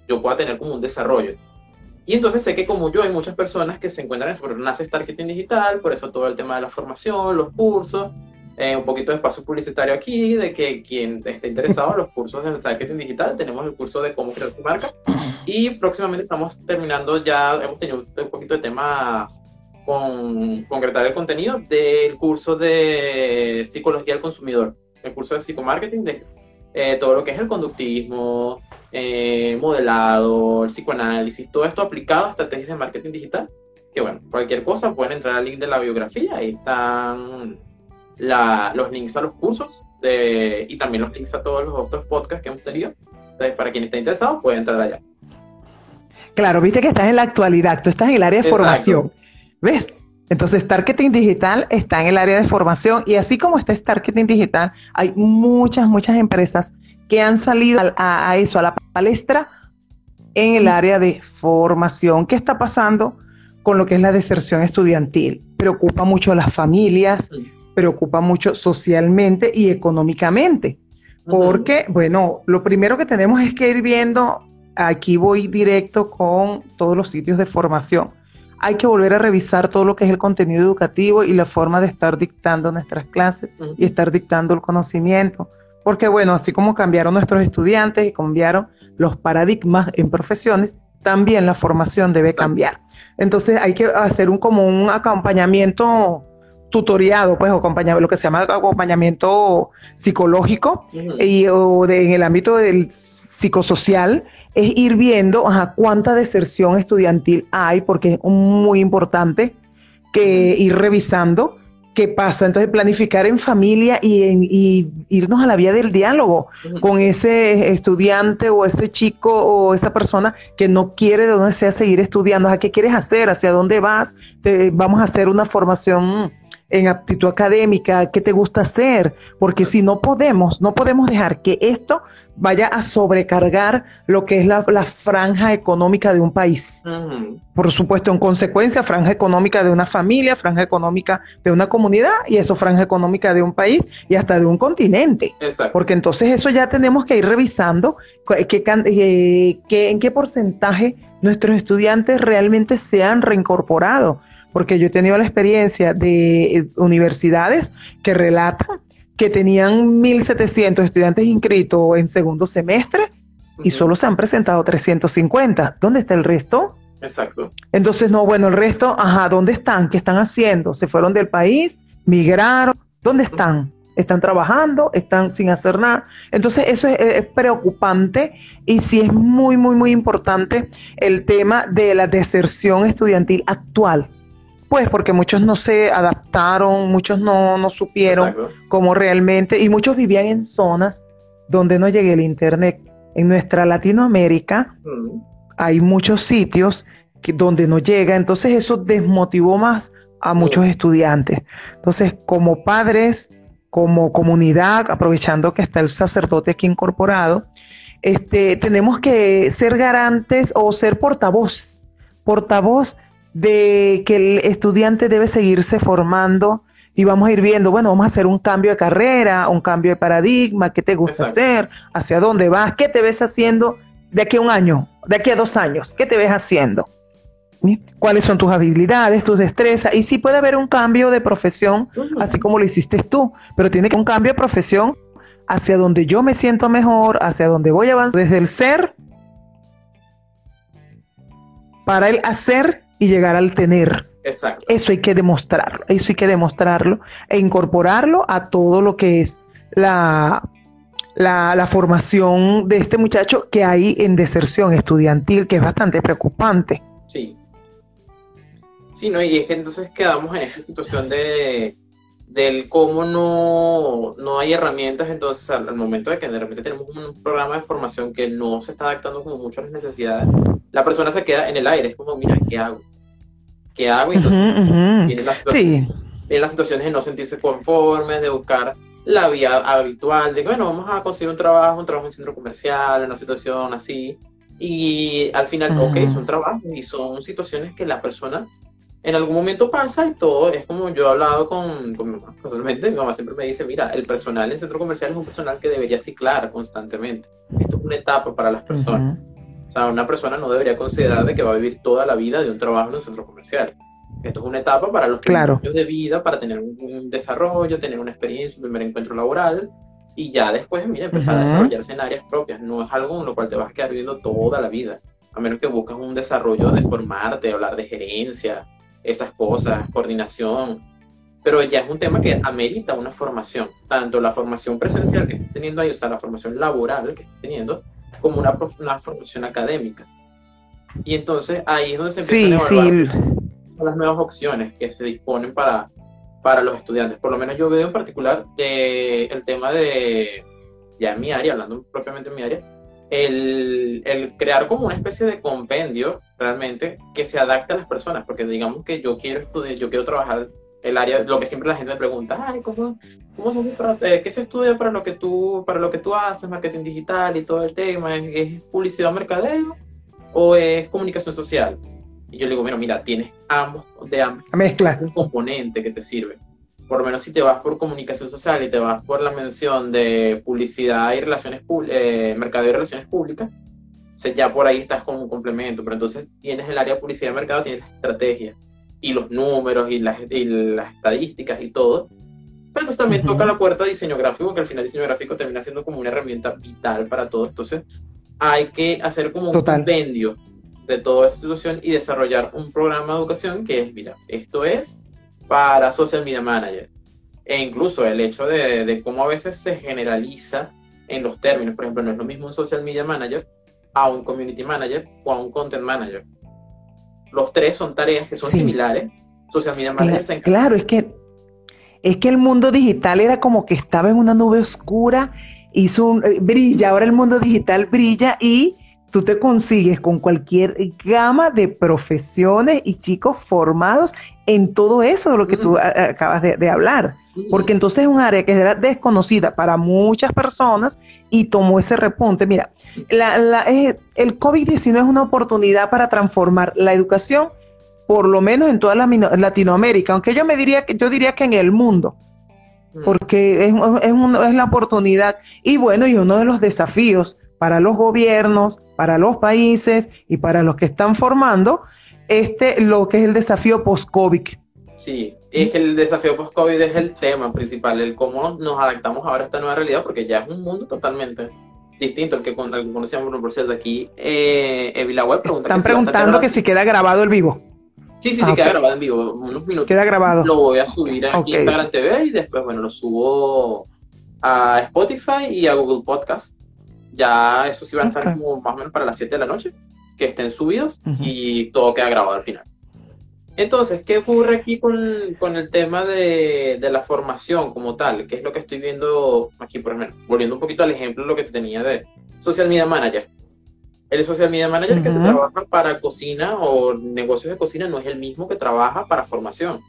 yo pueda tener como un desarrollo? Y entonces sé que como yo hay muchas personas que se encuentran en eso, pero nace Marketing Digital, por eso todo el tema de la formación, los cursos, eh, un poquito de espacio publicitario aquí, de que quien esté interesado en los cursos de marketing digital, tenemos el curso de cómo crear tu marca y próximamente estamos terminando ya, hemos tenido un poquito de temas con concretar el contenido del curso de psicología del consumidor, el curso de psicomarketing, de eh, todo lo que es el conductismo, eh, modelado, el psicoanálisis, todo esto aplicado a estrategias de marketing digital. Que bueno, cualquier cosa pueden entrar al link de la biografía, ahí están los links a los cursos y también los links a todos los otros podcasts que hemos tenido. Entonces, para quien esté interesado, puede entrar allá. Claro, viste que estás en la actualidad, tú estás en el área de formación. ¿Ves? Entonces, Targeting Digital está en el área de formación y así como está Targeting Digital, hay muchas, muchas empresas que han salido a, a, eso, a la palestra en el área de formación. ¿Qué está pasando con lo que es la deserción estudiantil? Preocupa mucho a las familias, preocupa mucho socialmente y económicamente. Porque, bueno, lo primero que tenemos es que ir viendo, aquí voy directo con todos los sitios de formación. Hay que volver a revisar todo lo que es el contenido educativo y la forma de estar dictando nuestras clases y estar dictando el conocimiento. Porque, bueno, así como cambiaron nuestros estudiantes y cambiaron los paradigmas en profesiones, también la formación debe cambiar. Entonces hay que hacer un como un acompañamiento tutoriado, pues, o lo que se llama acompañamiento psicológico y o en el ámbito del psicosocial, es ir viendo cuánta deserción estudiantil hay, porque es muy importante que ir revisando qué pasa. Entonces, planificar en familia y, en, irnos a la vía del diálogo con ese estudiante o ese chico o esa persona que no quiere de donde sea seguir estudiando. ¿A qué quieres hacer? ¿Hacia dónde vas? vamos a hacer una formación en aptitud académica, qué te gusta hacer, porque si no podemos, no podemos dejar que esto vaya a sobrecargar lo que es la, franja económica de un país. Por supuesto, en consecuencia, franja económica de una familia, franja económica de una comunidad y eso franja económica de un país y hasta de un continente. Porque entonces eso ya tenemos que ir revisando eh, en qué porcentaje nuestros estudiantes realmente se han reincorporado porque yo he tenido la experiencia de eh, universidades que relatan que tenían 1.700 estudiantes inscritos en segundo semestre y solo se han presentado 350. ¿Dónde está el resto? Exacto. Entonces, no, bueno, el resto, ajá, ¿dónde están? ¿Qué están haciendo? ¿Se fueron del país? ¿Migraron? ¿Dónde están? ¿Están trabajando? ¿Están sin hacer nada? Entonces, eso es, es preocupante y sí es muy, muy, muy importante el tema de la deserción estudiantil actual pues porque muchos no se adaptaron, muchos no, no supieron cómo realmente, y muchos vivían en zonas donde no llegue el Internet. En nuestra Latinoamérica hay muchos sitios que, donde no llega, entonces eso desmotivó más a muchos estudiantes. Entonces, como padres, como comunidad, aprovechando que está el sacerdote aquí incorporado, este, tenemos que ser garantes o ser portavoz, portavoz de que el estudiante debe seguirse formando y vamos a ir viendo, bueno, vamos a hacer un cambio de carrera, un cambio de paradigma, qué te gusta hacer, hacia dónde vas, qué te ves haciendo de aquí a un año, de aquí a dos años, qué te ves haciendo, cuáles son tus habilidades, tus destrezas, y sí puede haber un cambio de profesión, así como lo hiciste tú, pero tiene que un cambio de profesión hacia donde yo me siento mejor, hacia donde voy a avanzar, desde el ser para el hacer y llegar al tener. Exacto. Eso hay que demostrarlo, eso hay que demostrarlo e incorporarlo a todo lo que es la, la, formación de este muchacho que hay en deserción estudiantil, que es bastante preocupante. Sí. Sí, ¿no? Y es que entonces quedamos en esta situación de del cómo no, no hay herramientas, entonces al, momento de que de repente tenemos un programa de formación que no se está adaptando como mucho a las necesidades, la persona se queda en el aire, es como, mira, ¿qué hago? ¿qué hago? entonces Vienen, las situaciones, de no sentirse conformes, de buscar la vía habitual, de que, bueno, vamos a conseguir un trabajo, un trabajo en centro comercial, en una situación así. Y al final, ok, son trabajos y son situaciones que la persona en algún momento pasa y todo, es como yo he hablado con, con mi mamá, casualmente, mi mamá siempre me dice, mira, el personal en centro comercial es un personal que debería ciclar constantemente. Esto es una etapa para las personas. O sea, una persona no debería considerar de que va a vivir toda la vida de un trabajo en un centro comercial. Esto es una etapa para los claro. años de vida, para tener un, desarrollo, tener una experiencia, un primer encuentro laboral y ya después, mira, empezar a desarrollarse en áreas propias. No es algo en lo cual te vas a quedar viviendo toda la vida, a menos que busques un desarrollo de formarte, hablar de gerencia, esas cosas, coordinación. Pero ya es un tema que amerita una formación, tanto la formación presencial que estés teniendo ahí, o sea, la formación laboral que estés teniendo, como una, una formación académica. Y entonces ahí es donde se empieza a evaluar son las nuevas opciones que se disponen para, para los estudiantes. Por lo menos yo veo en particular de, el tema de, ya en mi área, hablando propiamente en mi área, el, el, crear como una especie de compendio realmente que se adapte a las personas, porque digamos que yo quiero estudiar, yo quiero trabajar el área, lo que siempre la gente me pregunta, Ay, ¿cómo, cómo se eh, ¿qué se estudia para lo que tú, para lo que tú haces, marketing digital y todo el tema? ¿Es, publicidad o mercadeo o es comunicación social? Y yo le digo, bueno, mira, tienes ambos, de ambos, mezcla. un componente que te sirve. Por lo menos si te vas por comunicación social y te vas por la mención de publicidad y relaciones eh, mercadeo y relaciones públicas, ya por ahí estás con un complemento, pero entonces tienes el área de publicidad y mercado, tienes la estrategia y los números y las, las estadísticas y todo. Pero entonces también toca la puerta de diseño gráfico, que al final diseño gráfico termina siendo como una herramienta vital para todo. Entonces hay que hacer como un compendio de toda esta situación y desarrollar un programa de educación que es, mira, esto es para social media manager. E incluso el hecho de, de cómo a veces se generaliza en los términos, por ejemplo, no es lo mismo un social media manager a un community manager o a un content manager. Los tres son tareas que son similares. Social media manager Claro, es que es que el mundo digital era como que estaba en una nube oscura, hizo un, eh, brilla, ahora el mundo digital brilla y tú te consigues con cualquier gama de profesiones y chicos formados en todo eso de lo que tú acabas de, hablar. Porque entonces es un área que era desconocida para muchas personas y tomó ese repunte. Mira, la, el COVID-19 es una oportunidad para transformar la educación, por lo menos en toda la Latinoamérica, aunque yo me diría que yo diría que en el mundo, porque es, es, es la oportunidad y bueno, y uno de los desafíos para los gobiernos, para los países y para los que están formando este lo que es el desafío post-COVID. Sí, es que el desafío post-COVID es el tema principal, el cómo nos adaptamos ahora a esta nueva realidad, porque ya es un mundo totalmente distinto al que, conocíamos, por cierto, aquí eh, Web pregunta Están preguntando que si queda grabado el vivo. Sí, sí, sí, ah, queda grabado en vivo, unos minutos. Queda grabado. Lo voy a subir aquí en Instagram TV y después, bueno, lo subo a Spotify y a Google Podcast ya eso sí va a estar como más o menos para las 7 de la noche, que estén subidos y todo queda grabado al final. Entonces, ¿qué ocurre aquí con, el tema de, la formación como tal? ¿Qué es lo que estoy viendo aquí, por ejemplo? Volviendo un poquito al ejemplo lo que te tenía de Social Media Manager. El Social Media Manager que te trabaja para cocina o negocios de cocina no es el mismo que trabaja para formación.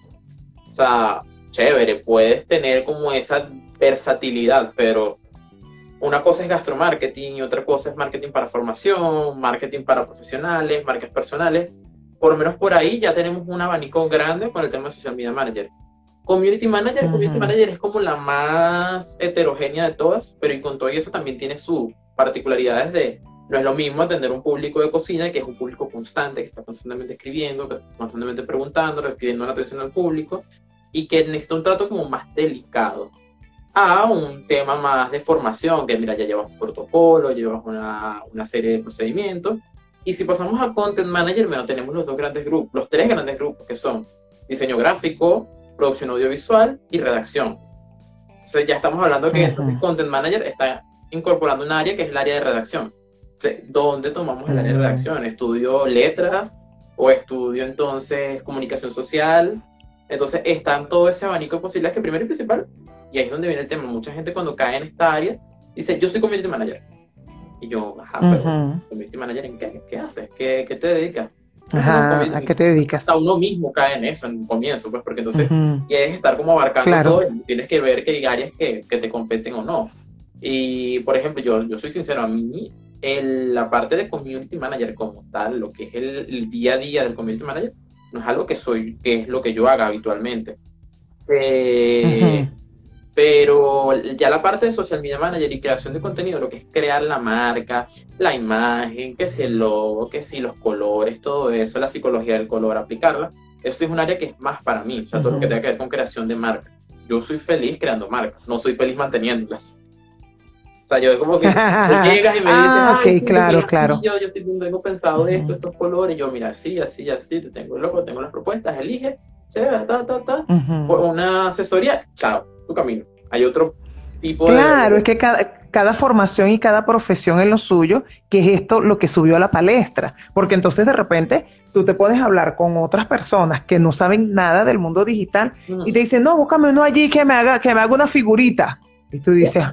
O sea, chévere, puedes tener como esa versatilidad, pero una cosa es gastromarketing y otra cosa es marketing para formación, marketing para profesionales, marcas personales. por lo menos por ahí ya tenemos un abanico grande con el tema de social media manager. Community Manager, Community Ujú. Manager es como la más heterogénea de todas, pero y con todo eso también tiene sus particularidades de, no es lo mismo atender un público de cocina, que es un público constante, que está constantemente escribiendo, que está constantemente preguntando, requiriendo la atención al público, y que necesita un trato como más delicado, a un tema más de formación, que mira, ya llevas un protocolo, llevas una, una serie de procedimientos, y si pasamos a Content Manager, bueno, tenemos los dos grandes grupos, los tres grandes grupos, que son diseño gráfico, producción audiovisual y redacción. Entonces ya estamos hablando que entonces Content Manager está incorporando un área que es el área de redacción. Entonces, ¿Dónde tomamos el área de redacción? ¿Estudio letras o estudio entonces comunicación social? Entonces están todo ese abanico de posibilidades que primero y principal, y ahí es donde viene el tema, mucha gente cuando cae en esta área dice, yo soy community manager. Y yo, ajá, pero Ujú. community manager en qué, ¿Qué haces? ¿Qué, qué te dedicas? Ajá, ¿a qué te dedicas? hasta uno mismo cae en eso en un comienzo, pues porque entonces Ujú. quieres estar como abarcando Claro. todo y tienes que ver que hay áreas que, que te competen o no. Y por ejemplo, yo, yo soy sincero, a mí el- la parte de community manager como tal, lo que es el, el día a día del community manager, no es algo que soy, que es lo que yo haga habitualmente. Eh, Ujú. Pero ya la parte de social media manager y creación de contenido, lo que es crear la marca, la imagen, que si el logo, que si los colores, todo eso, la psicología del color, aplicarla, eso sí es un área que es más para mí, o sea, todo lo que tenga que ver con creación de marca. Yo soy feliz creando marcas, no soy feliz manteniéndolas. O sea, yo como que tú llegas y me dices, Ah, "Ay, ok, sí, claro, mira, sí, claro. yo, yo estoy- tengo pensado esto, Ujú. estos colores, yo mira, así, así, así, te tengo el logo, tengo las propuestas, elige, se ve, ta, ta, ta, Ujú. por una asesoría, chao, tu camino. Hay otro tipo de... Claro, es que cada, cada formación y cada profesión es lo suyo, que es esto lo que subió a la palestra. Porque entonces de repente tú te puedes hablar con otras personas que no saben nada del mundo digital y te dicen, no, búscame uno allí que me haga, que me haga una figurita. Y tú dices,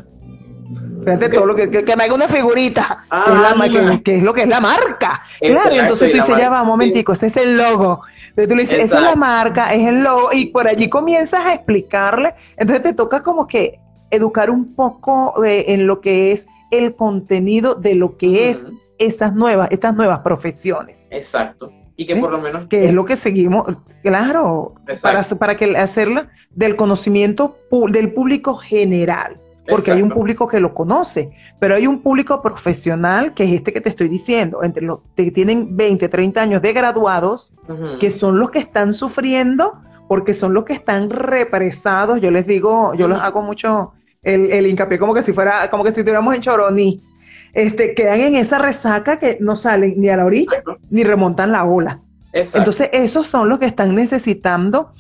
fíjate todo lo que, que, que me haga una figurita, que, es la que- es lo que es la marca. Exacto, claro, entonces tú dices, ya va, un momentico, ese es el logo. Entonces tú le dices, esa es la marca, es el logo, y por allí comienzas a explicarle. Entonces te toca como que educar un poco eh, en lo que es el contenido de lo que es esas nuevas, estas nuevas profesiones. Exacto. Y que por lo menos... Que es lo que seguimos, claro, para, Exacto. para que hacerla del conocimiento pu- del público general, porque hay un público que lo conoce, pero hay un público profesional, que es este que te estoy diciendo, entre los que tienen 20, 30 años de graduados, que son los que están sufriendo, porque son los que están represados, yo les digo, yo les Ujú. hago mucho el, el hincapié como que si fuera, como que si estuviéramos en Choroní, este, quedan en esa resaca que no salen ni a la orilla, ni remontan la ola. Exacto. Entonces, esos son los que están necesitando,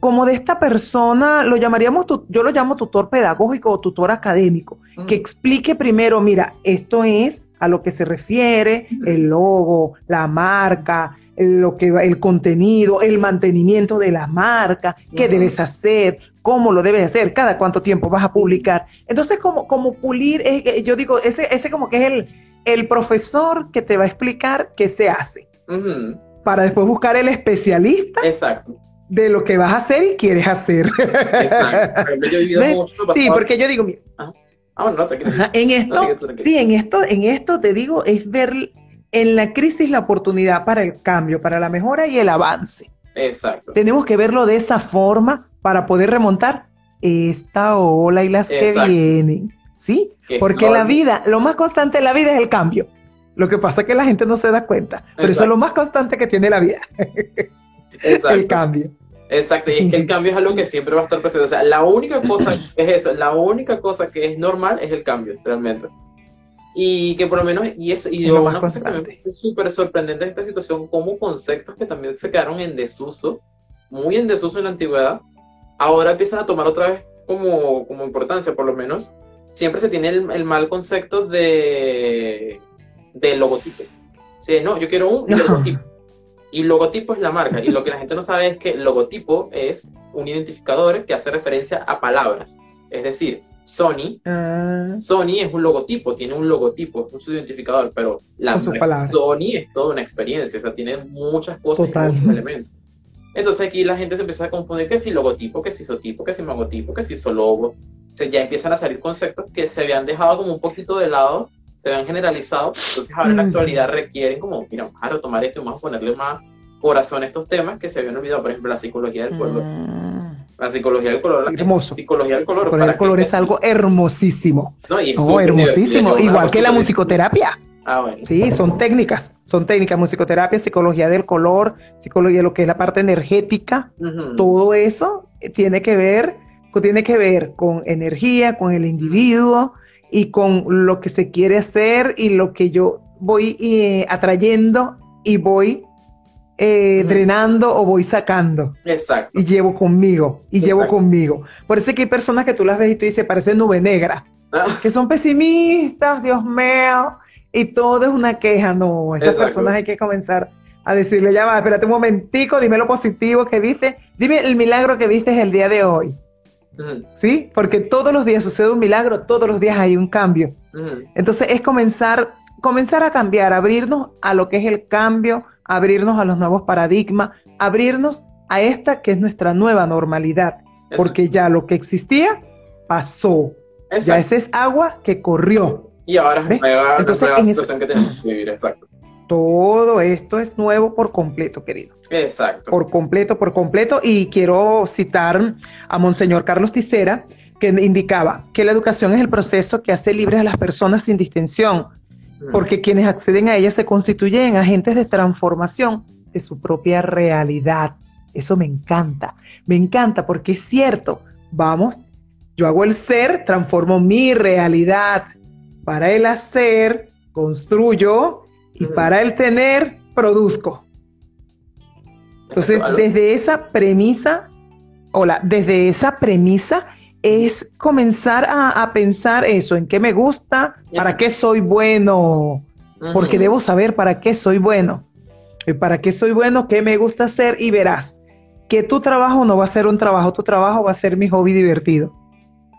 como de esta persona, lo llamaríamos, tu- yo lo llamo tutor pedagógico o tutor académico, Ujú. que explique primero, mira, esto es a lo que se refiere el logo, la marca, el- lo que el contenido, el mantenimiento de la marca, qué debes hacer, cómo lo debes hacer, cada cuánto tiempo vas a publicar. Entonces, como, como pulir, eh, yo digo, ese, ese como que es el, el profesor que te va a explicar qué se hace para después buscar el especialista Exacto. De lo que vas a hacer y quieres hacer. Exacto. Yo he Sí, porque yo digo, mira, Ah, bueno, no, ajá, en No, esto, sigue sí, en esto, en esto te digo, es ver en la crisis la oportunidad para el cambio, para la mejora y el avance. Exacto. Tenemos que verlo de esa forma para poder remontar esta ola y las Exacto. que vienen, ¿sí? Que Porque la vida, lo más constante en la vida es el cambio. Lo que pasa es que la gente no se da cuenta, pero eso es lo más constante que tiene la vida, el cambio. Exacto, y es que el cambio es algo que siempre va a estar presente. O sea, la única cosa es eso, la única cosa que es normal es el cambio, realmente. Y que por lo menos, y eso, y lo una cosa que me parece súper sorprendente de esta situación, como conceptos que también se quedaron en desuso, muy en desuso en la antigüedad, ahora empiezan a tomar otra vez como, como importancia, por lo menos. Siempre se tiene el, el mal concepto de, de logotipo. Sí, no, yo quiero un No. logotipo. Y logotipo es la marca. Y lo que la gente no sabe es que logotipo es un identificador que hace referencia a palabras. Es decir, Sony, Ah, Sony es un logotipo, tiene un logotipo, es su identificador, pero la marca. Sony es toda una experiencia, o sea, tiene muchas cosas Total. y muchos elementos. Entonces aquí la gente se empieza a confundir que si logotipo, que si isotipo, que si logotipo, que si isologo. O sea, ya empiezan a salir conceptos que se habían dejado como un poquito de lado, se habían generalizado, entonces ahora en la Mm. actualidad requieren como, mira, vamos a retomar esto y vamos a ponerle más corazón estos temas que se habían olvidado, por ejemplo, la psicología del color. Mm, La psicología del color. la- Hermoso. Psicología del color. Con para el color es algo hermosísimo. No, y es hermosísimo. Igual que la musicoterapia. Ah, bueno. Sí, son técnicas, son técnicas, musicoterapia, psicología del color, psicología, lo que es la parte energética, todo eso tiene que ver, tiene que ver con energía, con el individuo y con lo que se quiere hacer y lo que yo voy eh, atrayendo y voy eh, drenando o voy sacando Exacto. y llevo conmigo y llevo conmigo. Por eso es que hay personas que tú las ves y tú dices, parece nube negra Ah, que son pesimistas, Dios mío, y todo es una queja. No, esas Exacto. personas hay que comenzar a decirle, ya va, espérate un momentico, dime lo positivo que viste, dime el milagro que viste el día de hoy, ¿sí? Porque todos los días sucede un milagro, todos los días hay un cambio. Entonces es comenzar, comenzar a cambiar, abrirnos a lo que es el cambio, abrirnos a los nuevos paradigmas, abrirnos a esta que es nuestra nueva normalidad, porque ya lo que existía pasó. Ya ese es agua que corrió. Y ahora es nueva, Entonces, nueva situación que tenemos que vivir. Exacto. Todo esto es nuevo por completo, querido. Exacto. Por completo, por completo. Y quiero citar a Monseñor Carlos Ticera, que indicaba que la educación es el proceso que hace libres a las personas sin distinción, porque quienes acceden a ella se constituyen agentes de transformación de su propia realidad. Eso me encanta, me encanta porque es cierto, vamos, yo hago el ser, transformo mi realidad. Para el hacer, construyo y para el tener, produzco. Entonces, Exacto. desde esa premisa, hola, desde esa premisa es comenzar a, a pensar eso, en qué me gusta, para qué soy bueno, porque debo saber para qué soy bueno. Y para qué soy bueno, qué me gusta hacer y verás que tu trabajo no va a ser un trabajo, tu trabajo va a ser mi hobby divertido.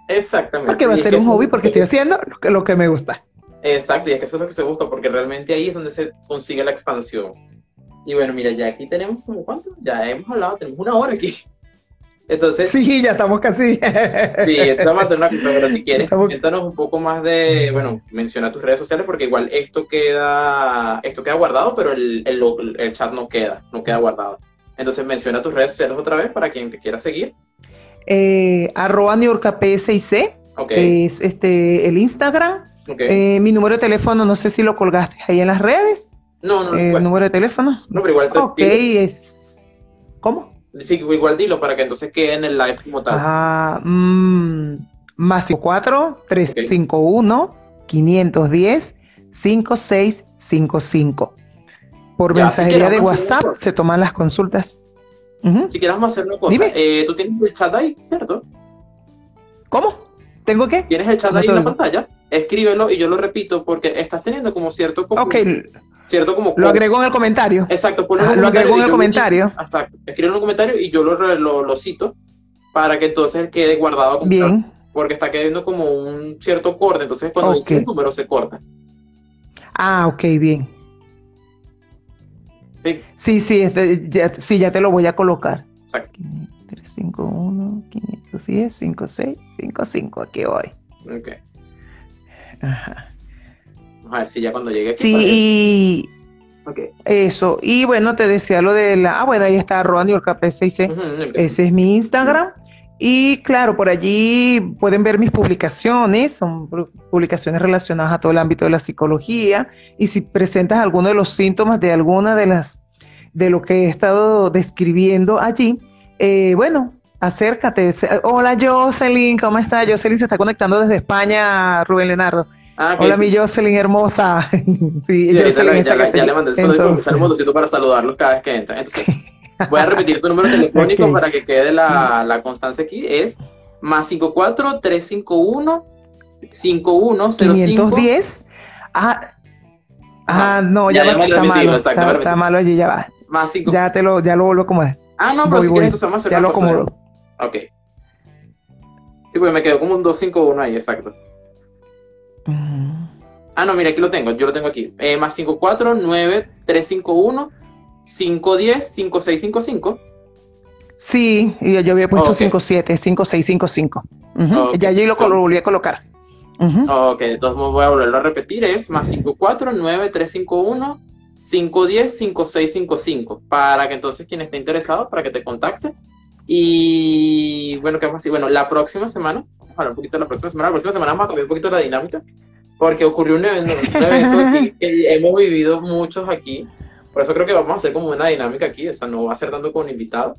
Exactamente. Porque va a ser un hobby porque estoy haciendo lo que, lo que me gusta. Exacto, y es que eso es lo que se busca, porque realmente ahí es donde se consigue la expansión. Y bueno, mira, ya aquí tenemos como cuánto, ya hemos hablado, tenemos una hora aquí. Entonces, sí, Sí, ya estamos casi. entonces vamos a hacer una cosa, pero si quieres, Estamos- cuéntanos un poco más de, bueno, menciona tus redes sociales, porque igual esto queda, esto queda guardado, pero el, el, el chat no queda, no queda guardado. Entonces menciona tus redes sociales otra vez para quien te quiera seguir. Eh, arroba Niurka P6C, Ok, que es este, el Instagram. Eh, mi número de teléfono, no sé si lo colgaste ahí en las redes. no, no, no, Eh, igual, número de teléfono. no, pero igual te Ok, es. ¿Cómo? Sí, igual dilo para que entonces quede en el live como tal. Ah, mm, más 54 351 510 5655. Por Ya, mensajería de WhatsApp se toman las consultas. Si quieres vamos a hacer una cosa, eh, tú tienes el chat ahí, ¿cierto? ¿Cómo? ¿Tengo qué? Tienes el chat ahí en la pantalla, escríbelo y yo lo repito porque estás teniendo como cierto como, Ok, cierto como lo agrego en el comentario. Exacto, ponlo en lo agrego en el comentario. Exacto, escríbelo en un comentario y yo lo, lo, lo cito para que entonces quede guardado Bien. porque está quedando como un cierto corte, entonces cuando Ok. dice el número se corta. Ah, ok, bien. Sí, Sí, sí, este, ya, sí, ya te lo voy a colocar. exacto. 351 510 5655 aquí voy. ok. Ajá. Vamos a ver si ya cuando llegue aquí. Sí, y Ok. eso. Y bueno, te decía lo de la. Ah, bueno, ahí está arroba Niurka P6C. Ujú, ok. Ese es mi Instagram. Y claro, por allí pueden ver mis publicaciones, son pu- publicaciones relacionadas a todo el ámbito de la psicología. Y si presentas alguno de los síntomas de alguna de las de lo que he estado describiendo allí, eh, bueno, acércate. Hola Jocelyn, ¿cómo está? Jocelyn se está conectando desde España, Rubén Leonardo. Ah, Hola mi Jocelyn hermosa. sí, Jocelyn, ya, que le- te- ya le mandé el saludo para saludarlos cada vez que entran. Entonces, voy a repetir tu número telefónico para que quede la, la constancia aquí. Es más 54 351 5105 510. Ah, ah, no, Ya, ya, ya a está malo. Está, está malo allí, ya va. más 5. Ya te lo, ya lo vuelvo a acomodar. Ah, no, pero Voy, si quieres, entonces vamos a hacer Ya lo acomodo. Ok. Sí, porque me quedó como un 251 ahí, exacto. Mm. Ah, no, mira, aquí lo tengo, yo lo tengo aquí. Eh, más 54 9 351 510 5655. Sí, y yo había puesto Ok. 57, 5655. Ujú, Ok. Ya allí lo, volví a colocar. Ujú. Ok, entonces voy a volverlo a repetir. Es más 54 9 351 510-5655 para que entonces quien esté interesado, para que te contacte. Y bueno, ¿qué más así? Bueno, la próxima semana, vamos a hablar un poquito de la próxima semana, la próxima semana vamos a cambiar un poquito la dinámica, porque ocurrió un evento, un evento aquí que hemos vivido muchos aquí, por eso creo que vamos a hacer como una dinámica aquí, o sea, no va a ser tanto con invitado.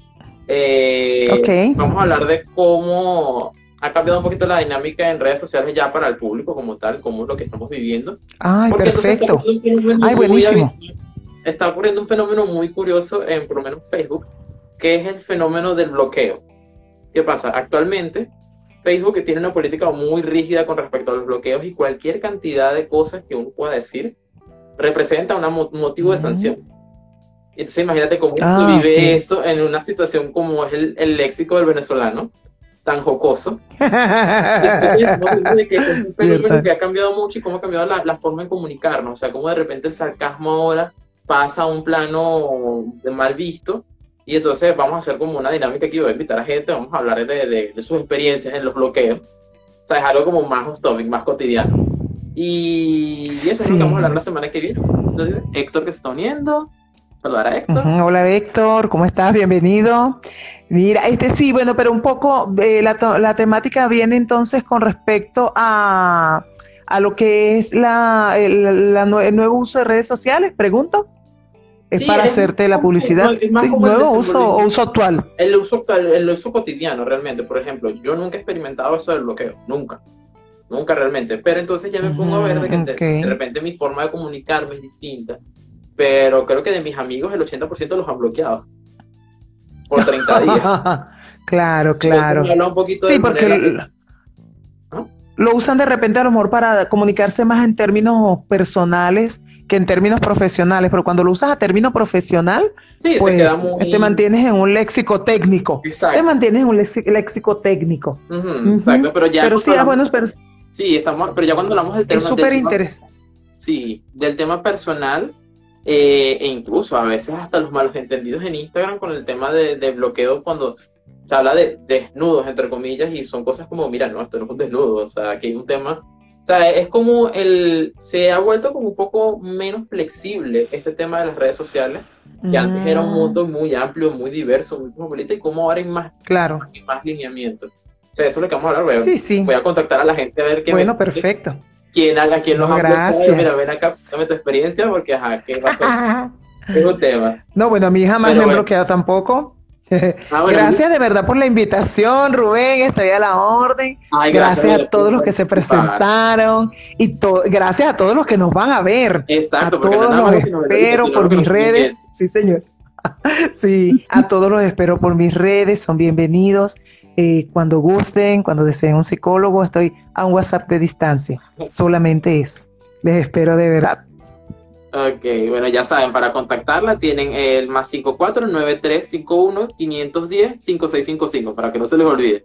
Eh, Ok. Vamos a hablar de cómo ha cambiado un poquito la dinámica en redes sociales ya para el público como tal, cómo es lo que estamos viviendo. Ay, Porque perfecto. Ay, buenísimo. Está ocurriendo un fenómeno muy curioso en por lo menos Facebook, que es el fenómeno del bloqueo. ¿Qué pasa? Actualmente Facebook tiene una política muy rígida con respecto a los bloqueos y cualquier cantidad de cosas que uno pueda decir representa un motivo de sanción. Entonces imagínate cómo se Ah, vive ok. eso en una situación como es el, el léxico del venezolano, tan jocoso. Entonces, de que es un fenómeno Cierto. que ha cambiado mucho y cómo ha cambiado la, la forma de comunicarnos. O sea, cómo de repente el sarcasmo ahora pasa a un plano de mal visto. Y entonces vamos a hacer como una dinámica aquí. Voy a invitar a gente, vamos a hablar de, de- de sus experiencias en los bloqueos. O sea, es algo como más topic, más cotidiano. Y eso es lo que vamos a hablar la semana que viene. Entonces, Héctor que se está uniendo. Saludar a Héctor. Hola Héctor, ¿cómo estás? Bienvenido. Mira, este sí, bueno, pero un poco eh, la, la temática viene entonces con respecto a, a lo que es la, el, la nue- el nuevo uso de redes sociales, pregunto. ¿Es Sí, para es hacerte la publicidad? es más Sí, como el ¿Nuevo uso o uso actual? El uso, actual- el uso cotidiano, realmente. Por ejemplo, yo nunca he experimentado eso del bloqueo. Nunca. Nunca realmente. Pero entonces ya me pongo a ver de que Mm, de- de repente mi forma de comunicarme es distinta. Pero creo que de mis amigos el 80% los han bloqueado. Por 30 días. claro, claro. Entonces un poquito Sí, de porque manera- ¿No? lo usan de repente a lo mejor para comunicarse más en términos personales que en términos profesionales, pero cuando lo usas a término profesional, Sí, se pues queda muy... te mantienes en un léxico técnico. Te Exacto. mantienes en un léxico, técnico. Ujú. exacto, pero ya pero sí, ah, hablamos- bueno, pero sí, estamos, pero ya cuando hablamos del tema, es súper interesante. Sí, del tema personal eh, e incluso a veces hasta los malos entendidos en Instagram con el tema de, de bloqueo cuando se habla de desnudos, entre comillas, y son cosas como, mira, no, esto no es un desnudo, o sea, aquí hay un tema, o sea, es como el, se ha vuelto como un poco menos flexible este tema de las redes sociales, que antes era un Mm, mundo muy amplio, muy diverso, muy cosmopolita, y como ahora hay más, Claro. hay más lineamientos. O sea, eso es lo que vamos a hablar, voy a, Sí, sí. voy a contactar a la gente a ver qué Bueno, me- perfecto. Quién haga, quién los No, bloqueado. gracias. Mira, ven acá, dame tu experiencia porque ajá, que a es un tema. No, bueno, a mí jamás Pero me han bueno. bloqueado tampoco. Ah, bueno, Gracias de verdad por la invitación, Rubén. Estoy a la orden. Ay, Gracias, mira, a todos los que se presentaron y gracias a todos los que nos van a ver. Exacto, a todos los espero por mis redes. Sí, señor. Sí, a todos los espero por mis redes. Son bienvenidos. Eh, cuando gusten, cuando deseen un psicólogo, estoy a un WhatsApp de distancia. Solamente eso. Les espero de verdad. Ok, bueno, ya saben, para contactarla tienen el más 549351-510-5655, para que no se les olvide.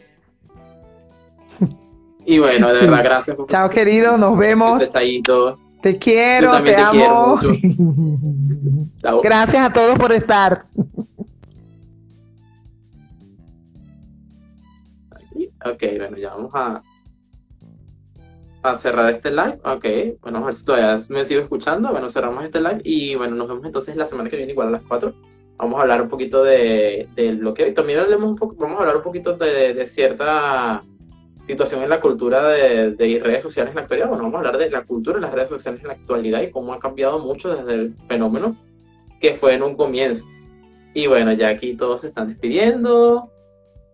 Y bueno, de Sí. verdad, gracias por Chao, querido. Nos vemos. Chayito. Te quiero, Yo te, te quiero amo. mucho. Chao. Gracias a todos por estar. Ok, bueno, ya vamos a, a cerrar este live. Ok, bueno, a ver si todavía me sigo escuchando. Bueno, cerramos este live y bueno, nos vemos entonces la semana que viene, igual a las 4. Vamos a hablar un poquito de, del bloqueo y también hablemos un poco, vamos a hablar un poquito de, de cierta situación en la cultura de, de redes sociales en la actualidad. Bueno, vamos a hablar de la cultura de las redes sociales en la actualidad y cómo ha cambiado mucho desde el fenómeno que fue en un comienzo. Y bueno, ya aquí todos se están despidiendo.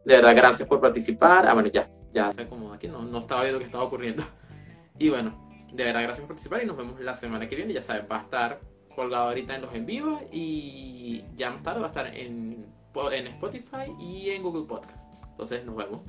De verdad, gracias por participar. Ah, bueno, ya, ya o se acomodó aquí, no, no estaba viendo qué estaba ocurriendo. Y bueno, de verdad, gracias por participar y nos vemos la semana que viene. Ya saben, va a estar colgado ahorita en los en vivo y ya más tarde va a estar en, en Spotify y en Google Podcast. Entonces, nos vemos.